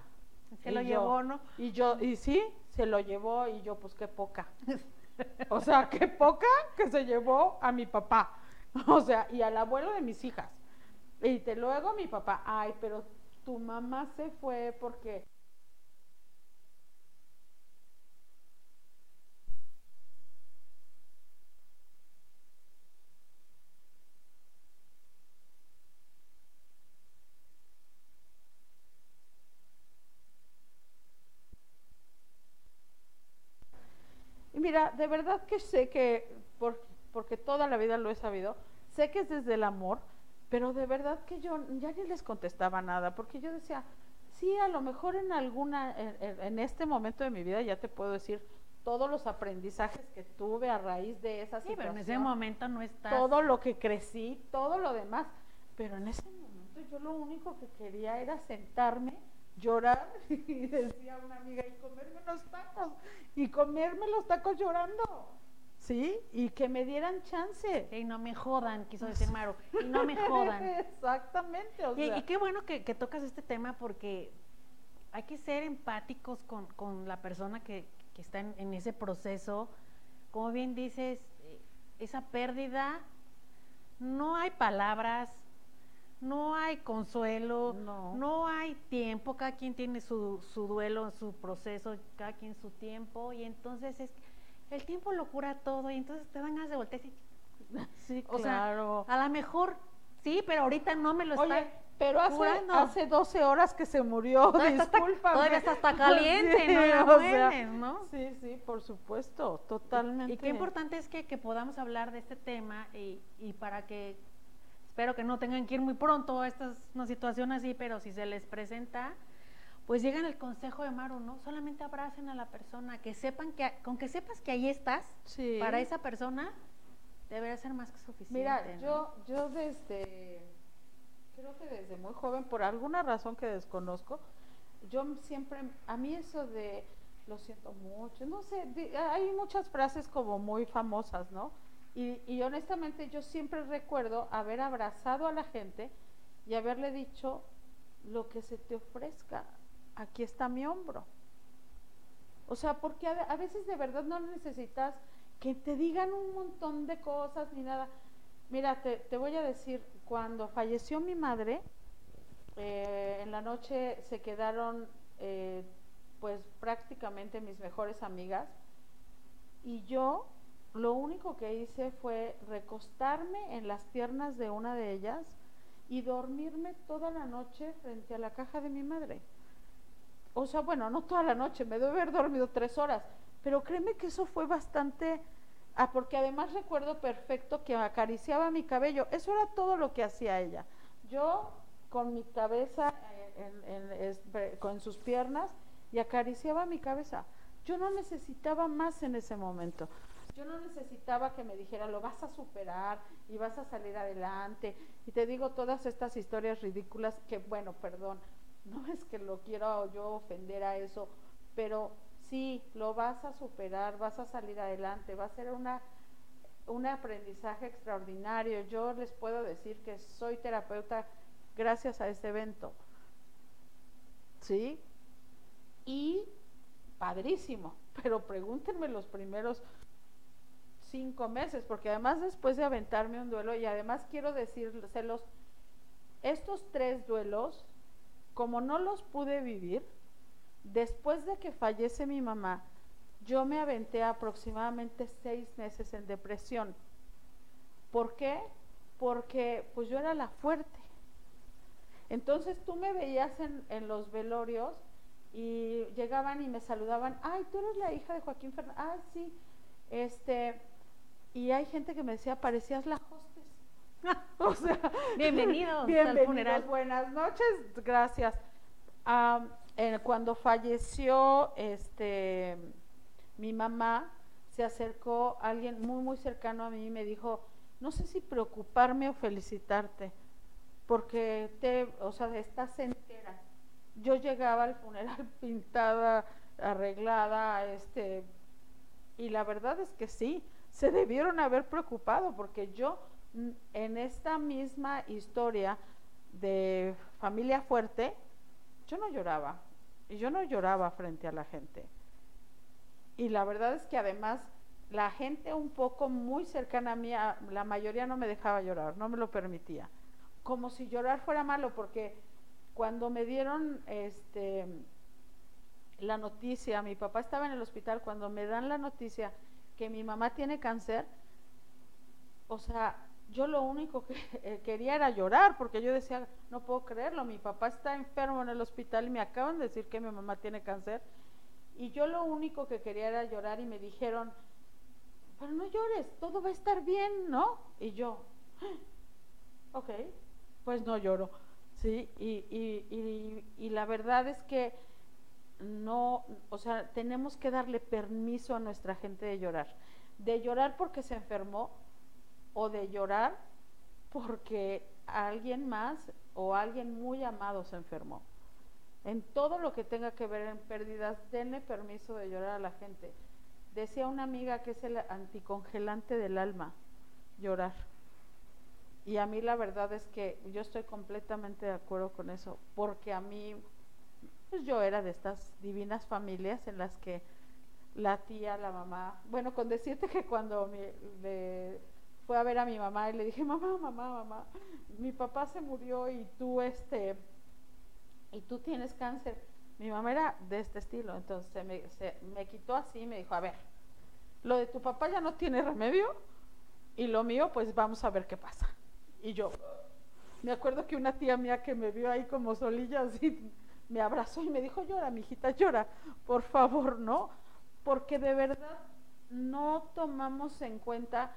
Se Y lo yo- llevó, ¿no? Y yo, y sí, se lo llevó y yo, pues qué poca. <laughs> O sea, qué poca que se llevó a mi papá. <laughs> O sea, y al abuelo de mis hijas. Y te luego mi papá, ay, pero tu mamá se fue porque mira, de verdad que sé que, por- porque toda la vida lo he sabido, sé que es desde el amor, pero de verdad que yo ya ni les contestaba nada, porque yo decía, sí, a lo mejor en alguna, en, este momento de mi vida ya te puedo decir todos los aprendizajes que tuve a raíz de esa Sí, situación pero en ese momento no estás. todo lo que crecí, todo lo demás. Pero en ese momento yo lo único que quería era sentarme, llorar <laughs> y decía una amiga, y comerme los tacos, y comerme los tacos llorando. ¿Sí? Y que me dieran chance. Y no me jodan, quiso decir Maru. Y no me jodan. <laughs> Exactamente. O Y, sea, y qué bueno que, que tocas este tema porque hay que ser empáticos con, con la persona que, que está en, en ese proceso. Como bien dices, eh, esa pérdida, no hay palabras, no hay consuelo, No. hay tiempo, cada quien tiene su, su duelo, su proceso, cada quien su tiempo, y entonces es el tiempo lo cura todo, y entonces te dan ganas de voltear y <laughs> sí, o sea, claro. a lo mejor Sí, pero ahorita no me lo Oye, está. pero hace, curando. hace 12 horas que se murió, discúlpame. todavía está hasta <laughs> caliente, no la sea, ¿no? Sí, sí, por supuesto, totalmente. Y qué importante es que, que podamos hablar de este tema y, y para que, espero que no tengan que ir muy pronto, esta es una situación así, pero si se les presenta, pues llegan el consejo de Maru, ¿no? Solamente abracen a la persona, que sepan que, con que sepas que ahí estás, Sí. para esa persona, debería ser más que suficiente. Mira, ¿no? yo, yo desde, creo que desde muy joven, por alguna razón que desconozco, yo siempre, a mí eso de lo siento mucho, no sé, hay muchas frases como muy famosas, ¿no? Y, honestamente yo siempre recuerdo haber abrazado a la gente y haberle dicho lo que se te ofrezca, aquí está mi hombro. O sea, porque a, a veces de verdad no necesitas que te digan un montón de cosas ni nada. Mira, te, te voy a decir, cuando falleció mi madre, eh, en la noche se quedaron eh, pues prácticamente mis mejores amigas y yo lo único que hice fue recostarme en las piernas de una de ellas y dormirme toda la noche frente a la caja de mi madre. O sea, bueno, no toda la noche, me debe haber dormido tres horas, pero créeme que eso fue bastante, ah, porque además recuerdo perfecto que acariciaba mi cabello, eso era todo lo que hacía ella. Yo con mi cabeza en, con sus piernas y acariciaba mi cabeza. Yo no necesitaba más en ese momento. Yo no necesitaba que me dijera, lo vas a superar y vas a salir adelante. Y te digo todas estas historias ridículas que, bueno, perdón, <laughs> no es que lo quiera yo ofender a eso, pero sí, lo vas a superar, vas a salir adelante, va a ser una, un aprendizaje extraordinario. Yo les puedo decir que soy terapeuta gracias a este evento. ¿Sí? Y padrísimo, <laughs> pero pregúntenme los primeros cinco meses, porque además después de aventarme un duelo, y además quiero decírselos, estos tres duelos, como no los pude vivir, después de que fallece mi mamá, yo me aventé aproximadamente seis meses en depresión. ¿Por qué? Porque pues yo era la fuerte. Entonces tú me veías en, los velorios y llegaban y me saludaban, ay, tú eres la hija de Joaquín Fernández, ay, sí, este, y hay gente que me decía, parecías la hostes. <laughs> o sea, Bienvenidos al funeral. buenas noches, gracias. Eh, cuando falleció este mi mamá, se acercó alguien muy muy cercano a mí y me dijo, no sé si preocuparme o felicitarte, porque te, o sea, estás entera. Yo llegaba al funeral <laughs> pintada, arreglada, este, y la verdad es que sí, se debieron haber preocupado, porque yo mm, en esta misma historia de familia fuerte, yo no lloraba, y yo no lloraba frente a la gente. Y la verdad es que además la gente un poco muy cercana a mí, la mayoría no me dejaba llorar, no me lo permitía. Como si llorar fuera malo, porque cuando me dieron este la noticia, mi papá estaba en el hospital, cuando me dan la noticia que mi mamá tiene cáncer, o sea, yo lo único que <laughs> eh, quería era llorar, porque yo decía, no puedo creerlo, mi papá está enfermo en el hospital y me acaban de decir que mi mamá tiene cáncer, y yo lo único que quería era llorar y me dijeron, pero no llores, todo va a estar bien, ¿no? Y yo, "Ah, ok, pues no lloro, ¿sí? Y, y, y, y la verdad es que no, o sea, tenemos que darle permiso a nuestra gente de llorar, de llorar porque se enfermó o de llorar porque alguien más o alguien muy amado se enfermó. En todo lo que tenga que ver en pérdidas, denle permiso de llorar a la gente. Decía una amiga que es el anticongelante del alma, llorar. Y a mí la verdad es que yo estoy completamente de acuerdo con eso, porque a mí, pues yo era de estas divinas familias en las que la tía, la mamá, bueno, con decirte que cuando le, fue a ver a mi mamá y le dije, mamá, mamá, mamá, mi papá se murió y tú, este, y tú tienes cáncer. Mi mamá era de este estilo, entonces me, me quitó así y me dijo, a ver, lo de tu papá ya no tiene remedio y lo mío, pues vamos a ver qué pasa. Y yo, Me acuerdo que una tía mía que me vio ahí como solilla, así, me abrazó y me dijo, llora, mijita, llora, por favor, ¿no? Porque de verdad no tomamos en cuenta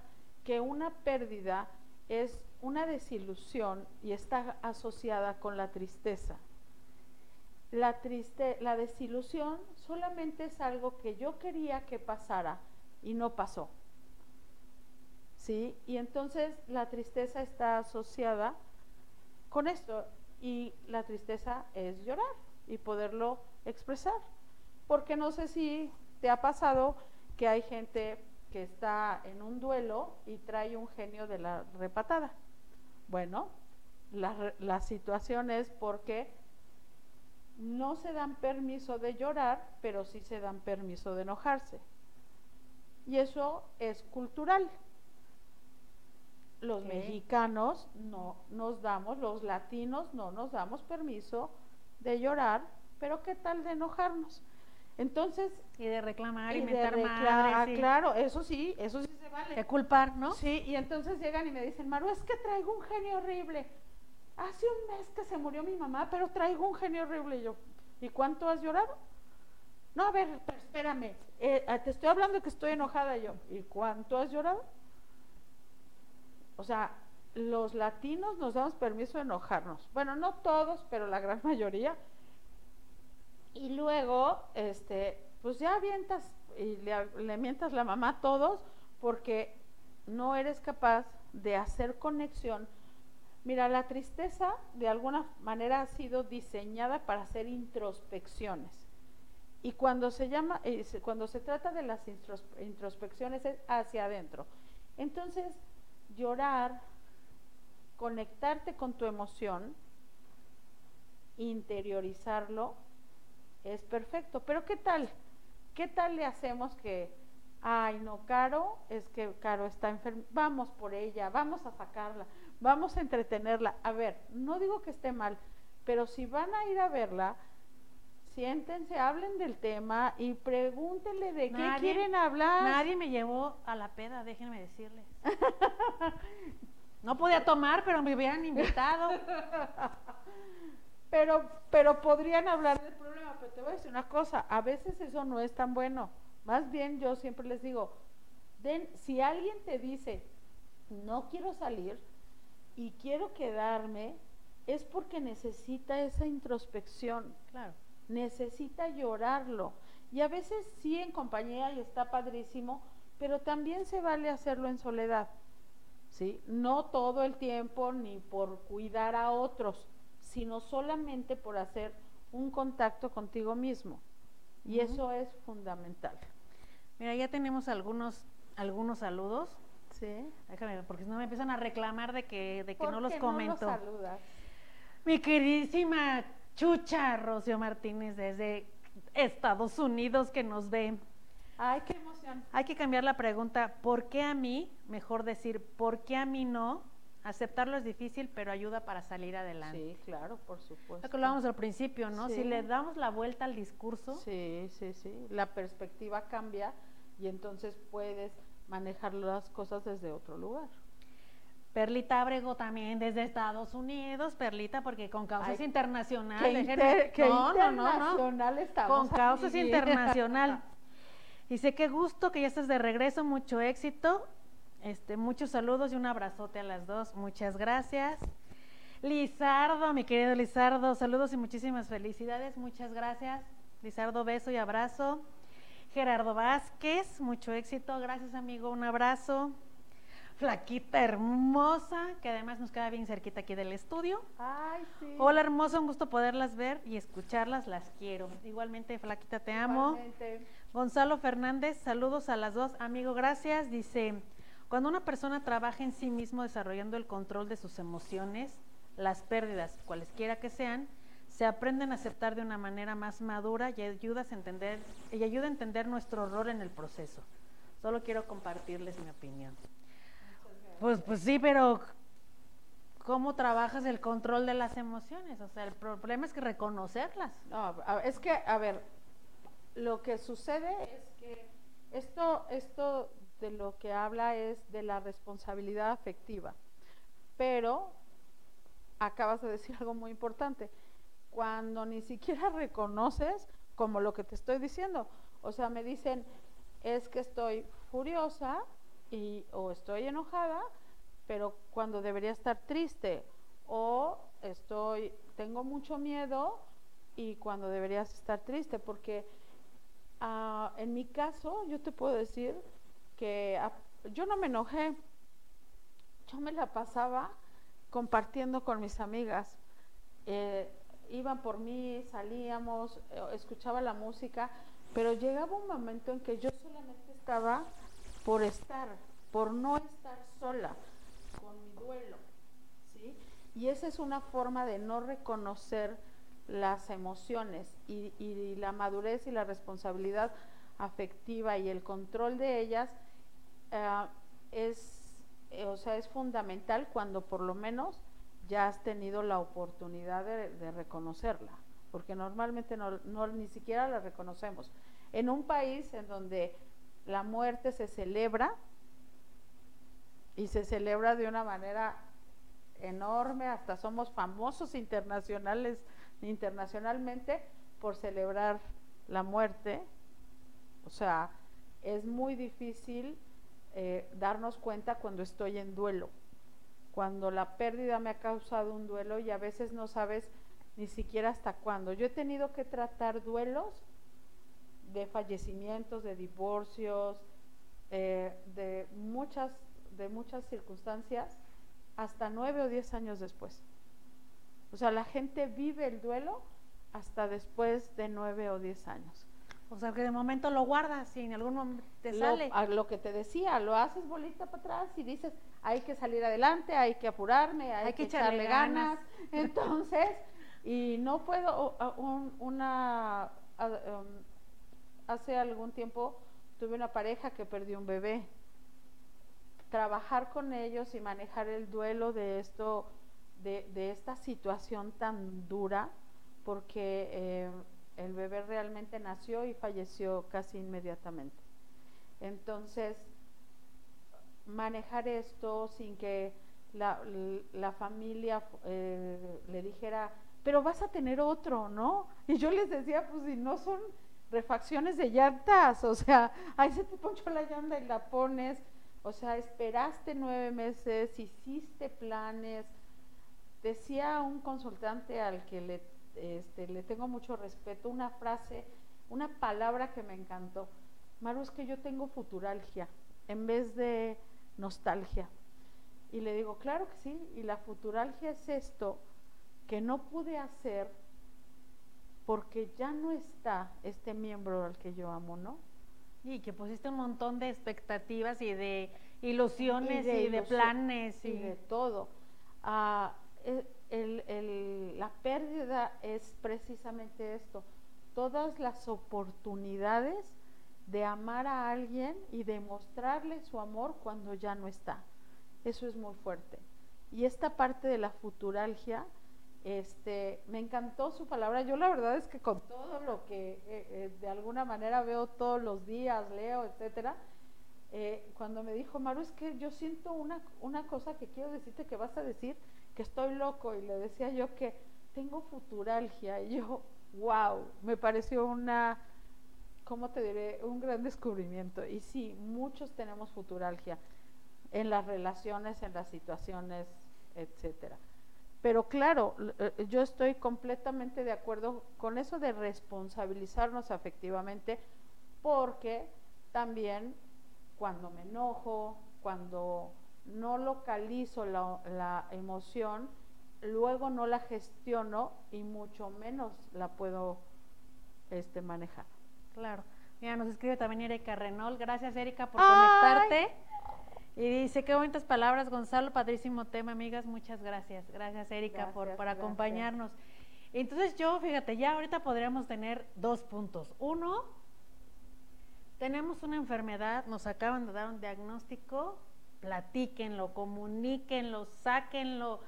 que una pérdida es una desilusión y está asociada con la tristeza. La, triste, la desilusión solamente es algo que yo quería que pasara y no pasó. ¿Sí? Y entonces la tristeza está asociada con esto y la tristeza es llorar y poderlo expresar. Porque no sé si te ha pasado que hay gente que está en un duelo y trae un genio de la repatada. Bueno, la, la situación es porque no se dan permiso de llorar, pero sí se dan permiso de enojarse. Y eso es cultural. Los mexicanos no nos damos, los latinos no nos damos permiso de llorar, pero ¿qué tal de enojarnos? Entonces. Y de reclamar y, y meter de madre, sí. Claro, eso sí, eso sí se vale. De culpar, ¿no? Sí, y entonces llegan y me dicen, Maru, es que traigo un genio horrible. Hace un mes que se murió mi mamá, pero traigo un genio horrible. Y yo, ¿y cuánto has llorado? No, a ver, espérame, eh, te estoy hablando de que estoy enojada yo. ¿Y cuánto has llorado? O sea, los latinos nos damos permiso de enojarnos. Bueno, no todos, pero la gran <laughs> mayoría. Y luego, este, pues ya avientas y le, mientas la mamá a todos porque no eres capaz de hacer conexión. Mira, la tristeza de alguna manera ha sido diseñada para hacer introspecciones. Y cuando se llama, eh, cuando se trata de las introspecciones es hacia adentro. Entonces, llorar, conectarte con tu emoción, interiorizarlo, es perfecto. Pero ¿qué tal? ¿Qué tal le hacemos que, ay, no, Caro, es que Caro está enferma, vamos por ella, vamos a sacarla, vamos a entretenerla. A ver, no digo que esté mal, pero si van a ir a verla, siéntense, hablen del tema y pregúntenle de Nadie- qué quieren hablar. Nadie me llevó a la peda, déjenme decirles. <laughs> No podía tomar, pero me hubieran invitado. <laughs> Pero, pero podrían hablar del problema, pero te voy a decir una cosa, a veces eso no es tan bueno. Más bien yo siempre les digo, den, si alguien te dice, no quiero salir y quiero quedarme, es porque necesita esa introspección, Claro. necesita llorarlo. Y a veces sí en compañía y está padrísimo, pero también se vale hacerlo en soledad. ¿sí? No todo el tiempo ni por cuidar a otros, sino solamente por hacer un contacto contigo mismo. Y eso es fundamental. Mira, ya tenemos algunos, algunos saludos. ¿Sí? Déjame porque si no me empiezan a reclamar de que, de que ¿Por no los comento. No los saludas? Mi queridísima Chucha Rocío Martínez desde Estados Unidos que nos ve. Ay, qué emoción. Hay que cambiar la pregunta, ¿por qué a mí? Mejor decir, ¿por qué a mí no? Aceptarlo es difícil, pero ayuda para salir adelante. Sí, claro, por supuesto. Lo que hablábamos al principio, ¿no? Si Sí. le damos la vuelta al discurso, Sí, sí, sí. La perspectiva cambia y entonces puedes manejar las cosas desde otro lugar. Perlita Abrego también desde Estados Unidos, Perlita, porque con causas Ay, internacional, Qué, déjenme- inter- qué no, no, no, no. internacional estamos. con causas <laughs> internacional. Dice, qué gusto que ya estés de regreso, mucho éxito, este, muchos saludos y un abrazote a las dos, muchas gracias. Lizardo, mi querido Lizardo, saludos y muchísimas felicidades, muchas gracias. Lizardo, beso y abrazo. Gerardo Vázquez, mucho éxito, gracias amigo, un abrazo. Flaquita hermosa, que además nos queda bien cerquita aquí del estudio. Ay, sí. Hola hermosa, un gusto poderlas ver y escucharlas, las quiero. Igualmente, Flaquita, te amo. Igualmente. Gonzalo Fernández, saludos a las dos. Amigo, gracias. Dice, cuando una persona trabaja en sí mismo desarrollando el control de sus emociones, las pérdidas, cualesquiera que sean, se aprenden a aceptar de una manera más madura y ayudas a entender, y ayuda a entender nuestro rol en el proceso. Solo quiero compartirles mi opinión. Pues, pues sí, pero ¿cómo trabajas el control de las emociones? O sea, el problema es que reconocerlas. No, es que, a ver, lo que sucede es que esto, esto de lo que habla es de la responsabilidad afectiva, pero acabas de decir <laughs> algo muy importante, cuando ni siquiera reconoces como lo que te estoy diciendo. O sea, me dicen, es que estoy furiosa y, o estoy enojada, pero cuando debería estar triste, o estoy, tengo mucho miedo y cuando deberías estar triste, porque uh, en mi caso yo te puedo decir que uh, yo no me enojé, yo me la pasaba compartiendo con mis amigas. Eh, iban por mí, salíamos, eh, escuchaba la música, pero llegaba un momento en que yo solamente estaba por estar, por no estar sola con mi duelo, ¿sí? Y esa es una forma de no reconocer las emociones y, la madurez y la responsabilidad afectiva y el control de ellas uh, es, eh, o sea, es fundamental cuando por lo menos ya has tenido la oportunidad de, reconocerla, porque normalmente no, no, ni siquiera la reconocemos. En un país en donde la muerte se celebra y se celebra de una manera enorme, hasta somos famosos internacionales, internacionalmente por celebrar la muerte. O sea, es muy difícil eh, darnos cuenta cuando estoy en duelo, cuando la pérdida me ha causado un duelo y a veces no sabes ni siquiera hasta cuándo. Yo he tenido que tratar duelos de fallecimientos, de divorcios, eh, de muchas, de muchas circunstancias, hasta nueve o diez años después. O sea, la gente vive el duelo hasta después de nueve o diez años. O sea, que de momento lo guardas y en algún momento te lo, sale. A lo que te decía, lo haces bolita para atrás y dices, hay que salir adelante, hay que apurarme, hay, hay que, que, echarle, ganas. ganas. <laughs> Entonces, y no puedo, un, una, um, hace algún tiempo tuve una pareja que perdió un bebé. Trabajar con ellos y manejar el duelo de esto, de, esta situación tan dura, porque eh, el bebé realmente nació y falleció casi inmediatamente. Entonces, manejar esto sin que la, la familia eh, le dijera, pero vas a tener otro, ¿no? Y yo les decía, pues si no son refacciones de llantas, o sea, ahí se te ponchó la llanta y la pones, o sea, esperaste nueve meses, hiciste planes. Decía un consultante al que le, este, le tengo mucho respeto, una frase, una palabra que me encantó. Maru, es que yo tengo futuralgia en vez de nostalgia. Y le digo, claro que sí, y la futuralgia es esto que no pude hacer porque ya no está este miembro al que yo amo, ¿no? Y que pusiste un montón de expectativas y de ilusiones y de, y de planes y... y... de todo. Uh, el, la pérdida es precisamente esto, todas las oportunidades de amar a alguien y de mostrarle su amor cuando ya no está. Eso es muy fuerte. Y esta parte de la futuralgia, este, me encantó su palabra. Yo la verdad es que con todo lo que eh, eh, de alguna manera veo todos los días, leo, etcétera, eh, cuando me dijo Maru, es que yo siento una, una cosa que quiero decirte que vas a decir que estoy loco. Y le decía yo que tengo futuralgia. Y yo, wow, me pareció una, ¿cómo te diré? Un gran descubrimiento. Y sí, muchos tenemos futuralgia en las relaciones, en las situaciones, etcétera. Pero claro, eh, yo estoy completamente de acuerdo con eso de responsabilizarnos afectivamente, porque también cuando me enojo, cuando no localizo la, la, emoción, luego no la gestiono y mucho menos la puedo este, manejar. Claro. Mira, nos escribe también Erika Renol. Gracias, Erika, por Ay. conectarte. Y dice, qué bonitas palabras, Gonzalo, padrísimo tema, amigas, muchas gracias. Gracias, Erika, gracias, por, por acompañarnos. Entonces yo, fíjate, ya ahorita podríamos tener dos puntos. Uno, tenemos una enfermedad, nos acaban de dar un diagnóstico, platíquenlo, comuníquenlo, sáquenlo,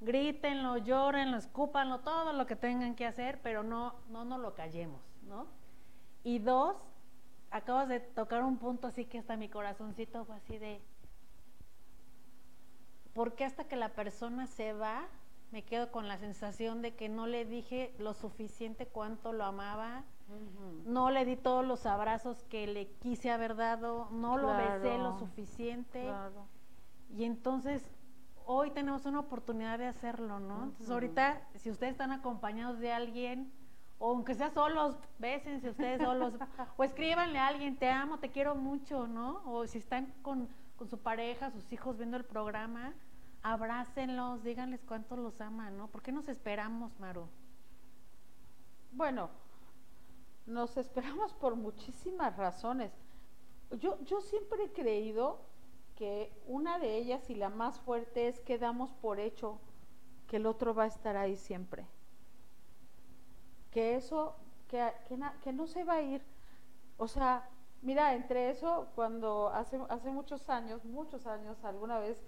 grítenlo, llórenlo, escúpanlo, todo lo que tengan que hacer, pero no, no nos lo callemos, ¿no? Y dos, acabas de tocar un punto así que hasta mi corazoncito fue así de, ¿por qué hasta que la persona se va me quedo con la sensación de que no le dije lo suficiente cuánto lo amaba, no le di todos los abrazos que le quise haber dado, no lo besé lo suficiente. Y entonces hoy tenemos una oportunidad de hacerlo, ¿no? Entonces ahorita, si ustedes están acompañados de alguien, o aunque sea solos, bésense ustedes solos, <laughs> o escríbanle a alguien, te amo, te quiero mucho, ¿no? O si están con, con su pareja, sus hijos viendo el programa, abrácenlos, díganles cuánto los aman, ¿no? ¿Por qué nos esperamos, Maru? Bueno, nos esperamos por muchísimas razones. Yo, yo siempre he creído que una de ellas y la más fuerte es que damos por hecho que el otro va a estar ahí siempre. Que eso, que, que, no se va a ir. O sea, mira, entre eso, cuando hace, hace muchos años, muchos años, alguna vez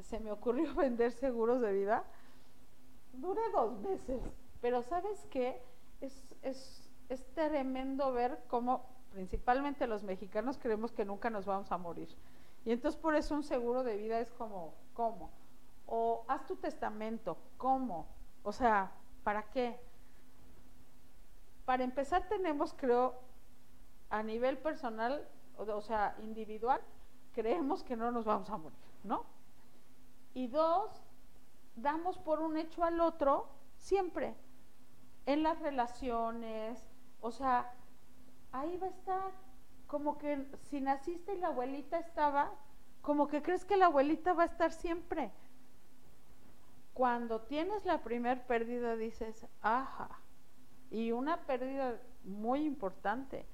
se me ocurrió <laughs> vender seguros de vida. Duré dos meses, pero ¿sabes qué? Es, es, es tremendo ver cómo principalmente los mexicanos creemos que nunca nos vamos a morir. Y entonces por eso un seguro de vida es como, ¿cómo? O haz tu testamento, ¿cómo? O sea, ¿para qué? Para empezar tenemos, creo, a nivel personal, o sea, individual, creemos que no nos vamos a morir, ¿no? Y dos, damos por un hecho al otro siempre, en las relaciones, o sea, ahí va a estar, como que si naciste y la abuelita estaba, como que crees que la abuelita va a estar siempre. Cuando tienes la primer pérdida dices, ajá, y una pérdida muy importante.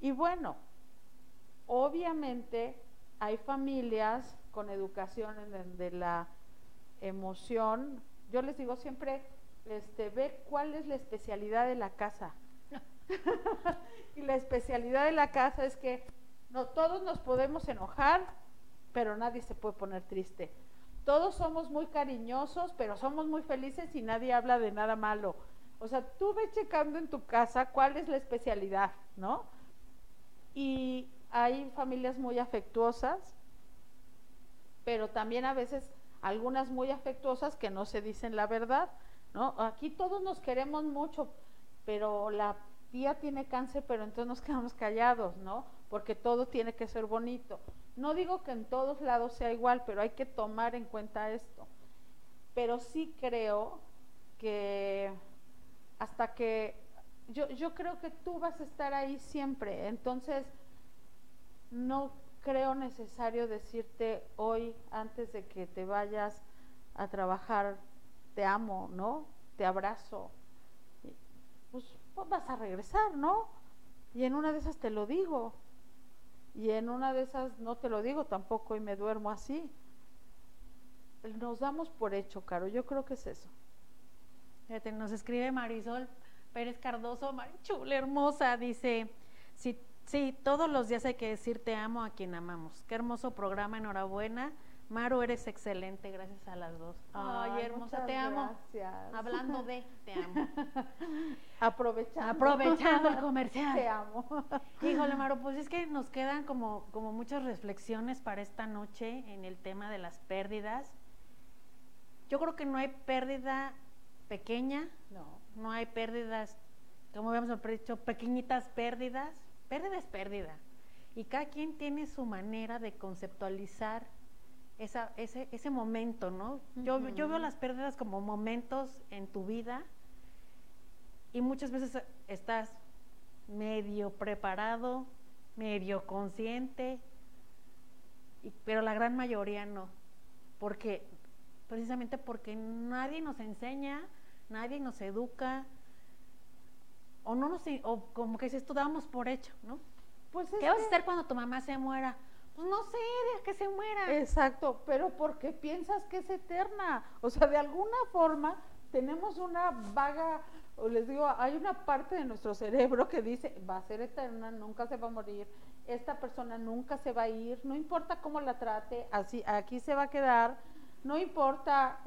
Y bueno, obviamente hay familias con educación de la emoción. Yo les digo siempre, este, ve cuál es la especialidad de la casa. <laughs> y la especialidad de la casa es que no todos nos podemos enojar, pero nadie se puede poner triste. Todos somos muy cariñosos, pero somos muy felices y nadie habla de nada malo. O sea, tú ve checando en tu casa cuál es la especialidad, ¿no? Y hay familias muy afectuosas pero también a veces algunas muy afectuosas que no se dicen la verdad, ¿no? Aquí todos nos queremos mucho, pero la tía tiene cáncer, pero entonces nos quedamos callados, ¿no? Porque todo tiene que ser bonito. No digo que en todos lados sea igual, pero hay que tomar en cuenta esto. Pero sí creo que hasta que yo, yo creo que tú vas a estar ahí siempre, entonces no creo necesario decirte hoy, antes de que te vayas a trabajar, te amo, ¿no? Te abrazo. Pues, vas a regresar, ¿no? Y en una de esas te lo digo. Y en una de esas no te lo digo tampoco y me duermo así. Nos damos por hecho, Caro. Yo creo que es eso. Nos escribe Marisol Pérez Cardoso, Marichula hermosa, dice, si Sí, todos los días hay que decir te amo a quien amamos. Qué hermoso programa, enhorabuena. Maru, eres excelente, gracias a las dos. Ay, hermosa, te amo. Hablando de, te amo. <laughs> Aprovechando. Aprovechando el comercial. Te amo. Híjole, Maru, pues es que nos quedan como, como muchas reflexiones para esta noche en el tema de las pérdidas. Yo creo que no hay pérdida pequeña. No. No hay pérdidas, como habíamos dicho, pequeñitas pérdidas pérdida es pérdida. Y cada quien tiene su manera de conceptualizar esa, ese, ese momento, ¿no? yo, yo veo las pérdidas como momentos en tu vida y muchas veces estás medio preparado, medio consciente, pero la gran mayoría no. Porque, precisamente porque nadie nos enseña, nadie nos educa, o no nos, o como que dices tú damos por hecho, ¿no? Pues ¿Qué vas a hacer cuando tu mamá se muera? Pues no sé, de que se muera. Exacto, pero porque piensas que es eterna. O sea, de alguna forma tenemos una vaga, o les digo, hay una parte de nuestro cerebro que dice, va a ser eterna, nunca se va a morir, esta persona nunca se va a ir, no importa cómo la trate, así, aquí se va a quedar, no importa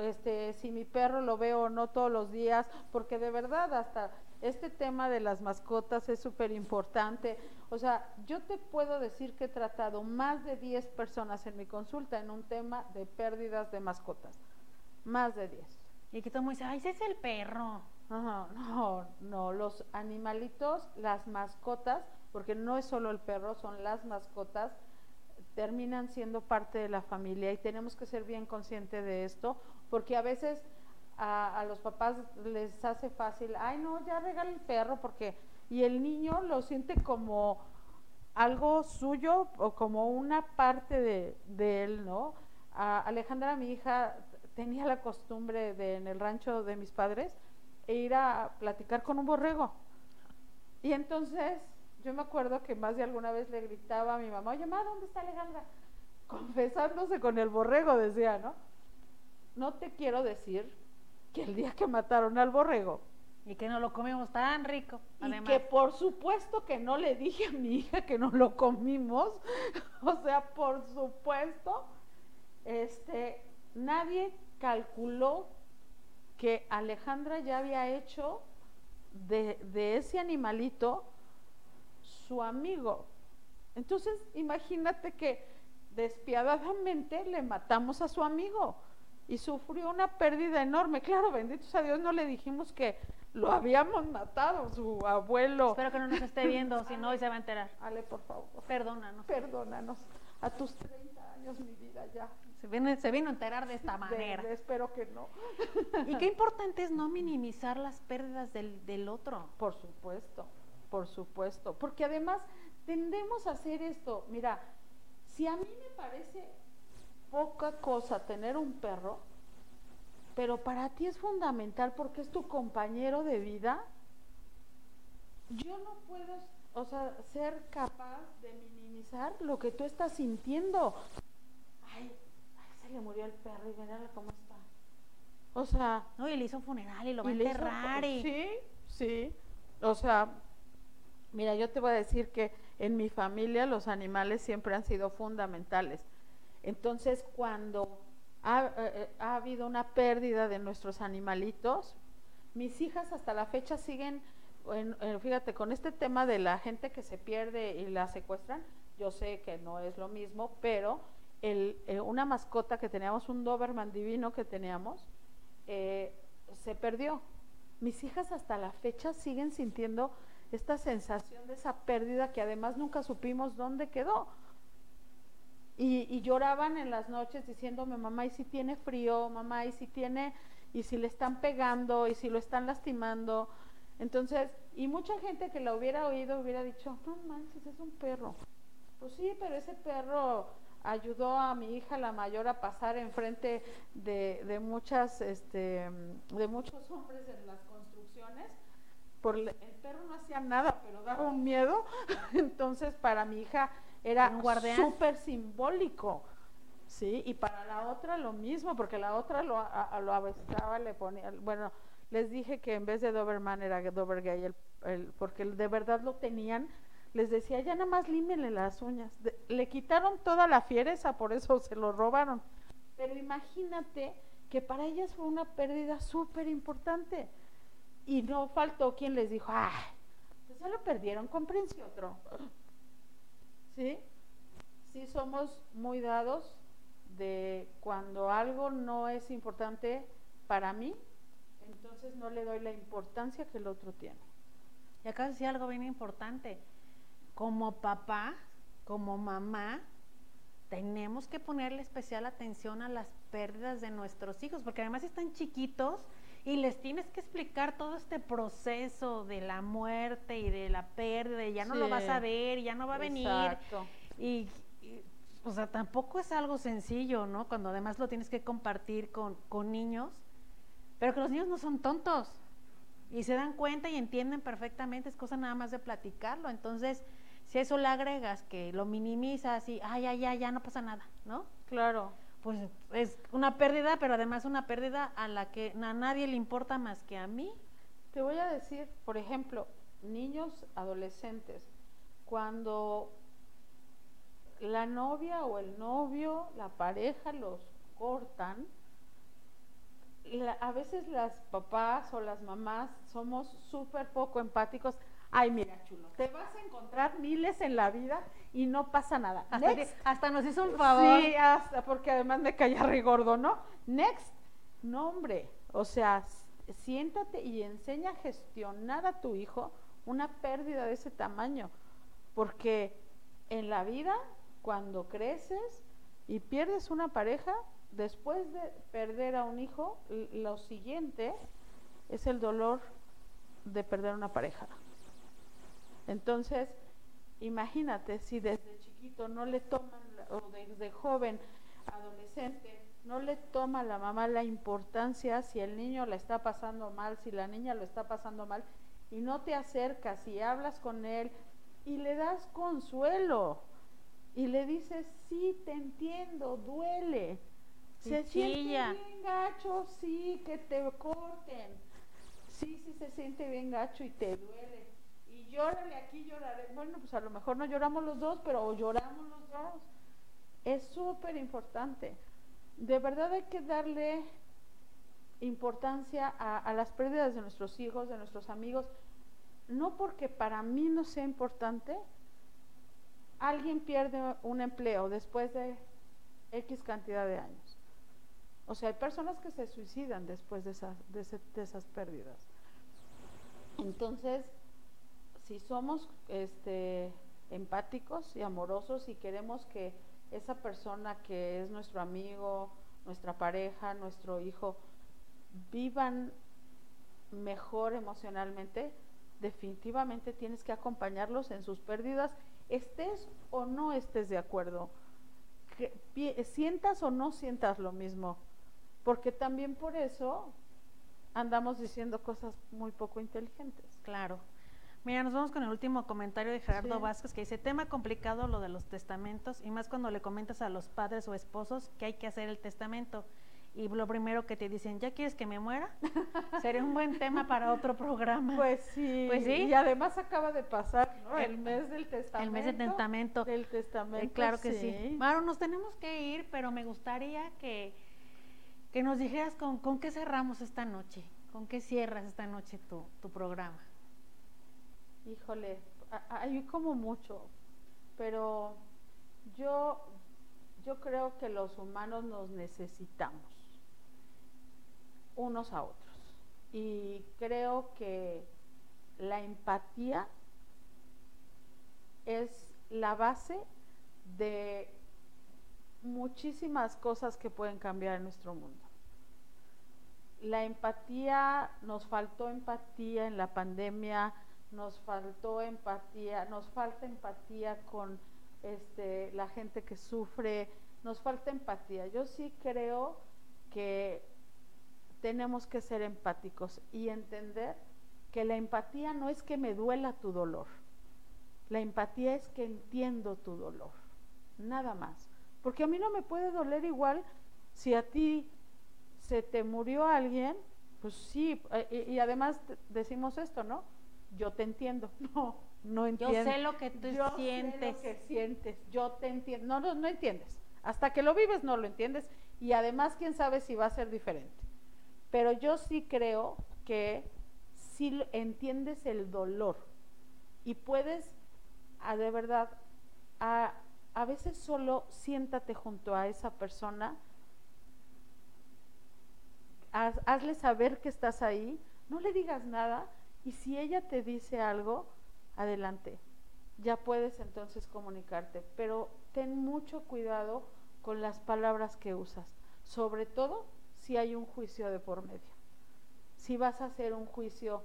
este, si mi perro lo veo o no todos los días, porque de verdad hasta este tema de las mascotas es súper importante. O sea, yo te puedo decir que he tratado más de 10 personas en mi consulta en un tema de pérdidas de mascotas. más de 10. Y que todo el mundo dice, ay, ese es el perro. Ajá, no, no, los animalitos, las mascotas, porque no es solo el perro, son las mascotas, terminan siendo parte de la familia y tenemos que ser bien conscientes de esto, porque a veces a, los papás les hace fácil, ay no, ya regala el perro, porque, y el niño lo siente como algo suyo o como una parte de, él, ¿no? Alejandra, mi hija, tenía la costumbre de en el rancho de mis padres e ir a platicar con un borrego. Y entonces yo me acuerdo que más de alguna vez le gritaba a mi mamá, oye, mamá, ¿dónde está Alejandra? <laughs> Confesándose con el borrego, decía, ¿no? No te quiero decir que el día que mataron al borrego, Y que no lo comemos tan rico. y que por supuesto que no le dije a mi hija que no lo comimos, <laughs> o sea, por supuesto, este, nadie calculó que Alejandra ya había hecho de, de ese animalito su amigo. Entonces, imagínate que despiadadamente le matamos a su amigo y sufrió una pérdida enorme. Claro, benditos a Dios, no le dijimos que lo habíamos matado, su abuelo. espero que no nos esté viendo, si no, hoy se va a enterar. Ale, por favor, Perdónanos. perdónanos. A tus 30 años, mi vida, ya. Se, viene- se vino a enterar de esta De- manera. de- espero que no. <laughs> Y qué importante es no minimizar las pérdidas del, del otro. Por supuesto, por supuesto. Porque además tendemos a hacer esto. Mira, si a mí me parece poca cosa tener un perro, pero para ti es fundamental porque es tu compañero de vida, yo no puedo, o sea, ser capaz de minimizar lo que tú estás sintiendo. Ay, ay, se le murió el perro y mírala cómo está. O sea, No, y le hizo un funeral y lo va a hizo- enterrar. y- Sí, sí. O sea, mira, yo te voy a decir que en mi familia los animales siempre han sido fundamentales. Entonces, cuando ha, eh, eh, ha habido una pérdida de nuestros animalitos, mis hijas hasta la fecha siguen, en- en- fíjate, con este tema de la gente que se pierde y la secuestran, yo sé que no es lo mismo, pero el, eh, una mascota que teníamos, un Doberman divino que teníamos, eh, se perdió. Mis hijas hasta la fecha siguen sintiendo esta sensación de esa pérdida que además nunca supimos dónde quedó. Y, lloraban en las noches diciéndome, mamá, ¿y si tiene frío? Mamá, ¿y si tiene, y si le están pegando? ¿Y si lo están lastimando? Entonces, y mucha gente que la hubiera oído hubiera dicho, no manches, es un perro. Pues sí, pero ese perro ayudó a mi hija la mayor a pasar enfrente de, de muchas, este, de muchos hombres en las construcciones. Por el perro no hacía nada, pero daba un miedo. <laughs> Entonces, para mi hija era súper simbólico. Sí, y para la otra lo mismo, porque la otra lo, a- a- lo avestaba, le ponía, bueno, les dije que en vez de Doberman era Dobergay, el, el, porque de verdad lo tenían, les decía, ya nada más límenle las uñas. De- le quitaron toda la fiereza, por eso se lo robaron. Pero imagínate que para ellas fue una pérdida súper importante. Y no faltó quien les dijo, ay, pues ya lo perdieron, cómprense otro. ¿Sí? Sí somos muy dados de cuando algo no es importante para mí, entonces no le doy la importancia que el otro tiene. Y acá decía algo bien importante. Como papá, como mamá, tenemos que ponerle especial atención a las pérdidas de nuestros hijos, porque además están chiquitos y les tienes que explicar todo este proceso de la muerte y de la pérdida, y ya no lo vas a ver, ya no va a venir. Exacto. Y, y, o sea, tampoco es algo sencillo, ¿no? Cuando además lo tienes que compartir con, con niños, pero que los niños no son tontos y se dan cuenta y entienden perfectamente, es cosa nada más de platicarlo. Entonces, si eso le agregas que lo minimizas y, ay, ay, ay, ya no pasa nada, ¿no? Claro. Pues es una pérdida, pero además una pérdida a la que a nadie le importa más que a mí. Te voy a decir, por ejemplo, niños adolescentes, cuando la novia o el novio, la pareja los cortan, a veces las papás o las mamás somos súper poco empáticos. Ay, mira, chulo, te vas a encontrar miles en la vida y no pasa nada. Hasta, Next. hasta nos hizo un favor. Sí, hasta porque además me caía rigordo, ¿no? Next. No, hombre, o sea, siéntate y enseña a gestionar a tu hijo una pérdida de ese tamaño, porque en la vida, cuando creces y pierdes una pareja, después de perder a un hijo, lo siguiente es el dolor de perder una pareja. Entonces, imagínate si desde chiquito no le toman, o desde joven, adolescente, no le toma la mamá la importancia si el niño la está pasando mal, si la niña lo está pasando mal, y no te acercas y hablas con él y le das consuelo y le dices, sí, te entiendo, duele. Se siente bien gacho, sí, que te corten. Sí, sí se siente bien gacho y te duele. Llórale aquí, lloraré. Bueno, pues a lo mejor no lloramos los dos, pero lloramos los dos. Es súper importante. De verdad hay que darle importancia a, a, las pérdidas de nuestros hijos, de nuestros amigos. No porque para mí no sea importante, alguien pierde un empleo después de X cantidad de años. O sea, hay personas que se suicidan después de esas, de, esas pérdidas. Entonces, si somos este, empáticos y amorosos y queremos que esa persona que es nuestro amigo, nuestra pareja, nuestro hijo, vivan mejor emocionalmente, definitivamente tienes que acompañarlos en sus pérdidas, estés o no estés de acuerdo, sientas o no sientas lo mismo porque también por eso andamos diciendo cosas muy poco inteligentes. Claro. Mira, nos vamos con el último comentario de Gerardo Vázquez que dice, tema complicado lo de los testamentos y más cuando le comentas a los padres o esposos que hay que hacer el testamento y lo primero que te dicen, ¿ya quieres que me muera? <laughs> Sería un buen tema para otro programa. Pues sí. Pues sí. Y además acaba de pasar el, mes del testamento. El mes del testamento. El testamento. Eh, claro que sí. sí. Maro, nos tenemos que ir, pero me gustaría que que nos dijeras con, con qué cerramos esta noche, con qué cierras esta noche tu, tu programa. Híjole, hay como mucho, pero yo, yo creo que los humanos nos necesitamos unos a otros. Y creo que la empatía es la base de muchísimas cosas que pueden cambiar en nuestro mundo. La empatía, nos faltó empatía en la pandemia, nos faltó empatía, nos falta empatía con este, la gente que sufre, nos falta empatía. Yo sí creo que tenemos que ser empáticos y entender que la empatía no es que me duela tu dolor, la empatía es que entiendo tu dolor, nada más. Porque a mí no me puede doler igual si a ti se te murió alguien, pues sí, eh, y, además decimos esto, ¿no? Yo te entiendo. <laughs> No, no entiendo. Yo sé lo que tú yo sientes. Sé lo que sientes. Yo te entiendo. No, no, no entiendes. Hasta que lo vives no lo entiendes. Y además, quién sabe si va a ser diferente. Pero yo sí creo que si entiendes el dolor y puedes, a, de verdad, a a veces solo siéntate junto a esa persona, hazle saber que estás ahí, no le digas nada y si ella te dice algo, adelante, ya puedes entonces comunicarte, pero ten mucho cuidado con las palabras que usas, sobre todo si hay un juicio de por medio, si vas a hacer un juicio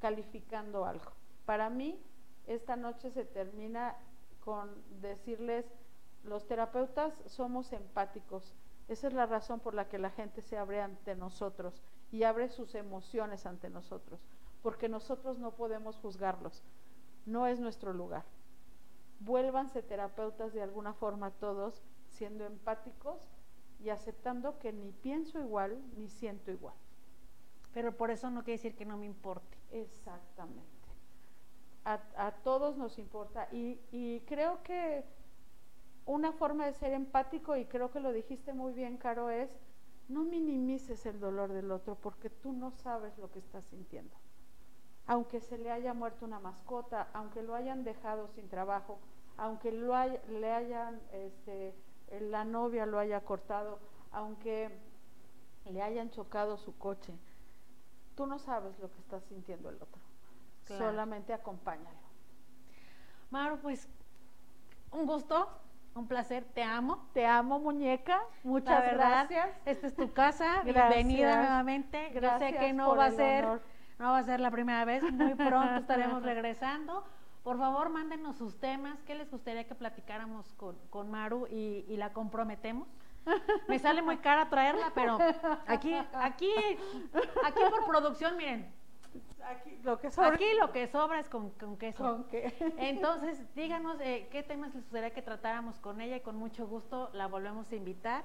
calificando algo. Para mí, esta noche se termina con decirles, los terapeutas somos empáticos. Esa es la razón por la que la gente se abre ante nosotros y abre sus emociones ante nosotros, porque nosotros no podemos juzgarlos. No es nuestro lugar. Vuélvanse terapeutas de alguna forma todos, siendo empáticos y aceptando que ni pienso igual ni siento igual. Pero por eso no quiere decir que no me importe. Exactamente a, todos nos importa y, y, creo que una forma de ser empático, y creo que lo dijiste muy bien, Caro, es no minimices el dolor del otro porque tú no sabes lo que estás sintiendo. Aunque se le haya muerto una mascota, aunque lo hayan dejado sin trabajo, aunque lo le hayan, este, la novia lo haya cortado, aunque le hayan chocado su coche, tú no sabes lo que está sintiendo el otro. Solamente acompáñalo. Maru, pues un gusto, un placer, te amo. Te amo, muñeca. Muchas gracias. Esta es tu casa, <laughs> bienvenida nuevamente. Gracias Yo sé que no va a ser no va a ser la primera vez, muy pronto estaremos <laughs> regresando. Por favor, mándenos sus temas, qué les gustaría que platicáramos con, con Maru y, y la comprometemos. Me sale muy cara traerla, pero aquí, aquí, aquí por producción, miren, Aquí lo que sobra, Aquí lo que sobra es con, con queso. Entonces, díganos eh, qué temas les gustaría que tratáramos con ella y con mucho gusto la volvemos a invitar.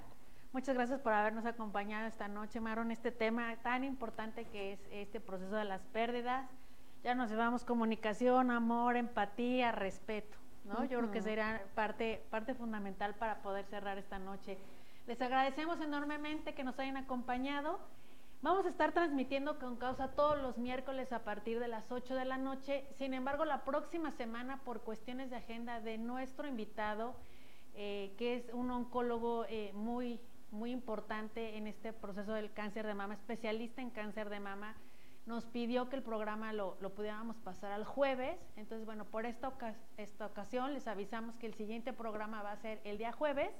Muchas gracias por habernos acompañado esta noche, Maron, este tema tan importante que es este proceso de las pérdidas. Ya nos llevamos comunicación, amor, empatía, respeto, ¿no? Yo creo que será parte, parte fundamental para poder cerrar esta noche. Les agradecemos enormemente que nos hayan acompañado. Vamos a estar transmitiendo con causa todos los miércoles a partir de las 8 de la noche. Sin embargo, la próxima semana, por cuestiones de agenda de nuestro invitado, eh, que es un oncólogo eh, muy, muy importante en este proceso del cáncer de mama, especialista en cáncer de mama, nos pidió que el programa lo, lo pudiéramos pasar al jueves. Entonces, bueno, por esta, esta ocasión les avisamos que el siguiente programa va a ser el día jueves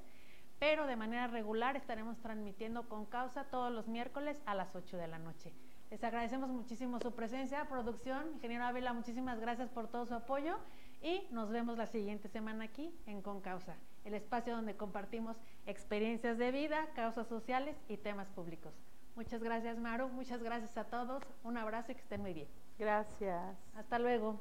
pero de manera regular estaremos transmitiendo con causa todos los miércoles a las 8 de la noche. Les agradecemos muchísimo su presencia, producción. Ingeniero Ávila, muchísimas gracias por todo su apoyo y nos vemos la siguiente semana aquí en Con Causa, el espacio donde compartimos experiencias de vida, causas sociales y temas públicos. Muchas gracias, Maru. Muchas gracias a todos. Un abrazo y que estén muy bien. Gracias. Hasta luego.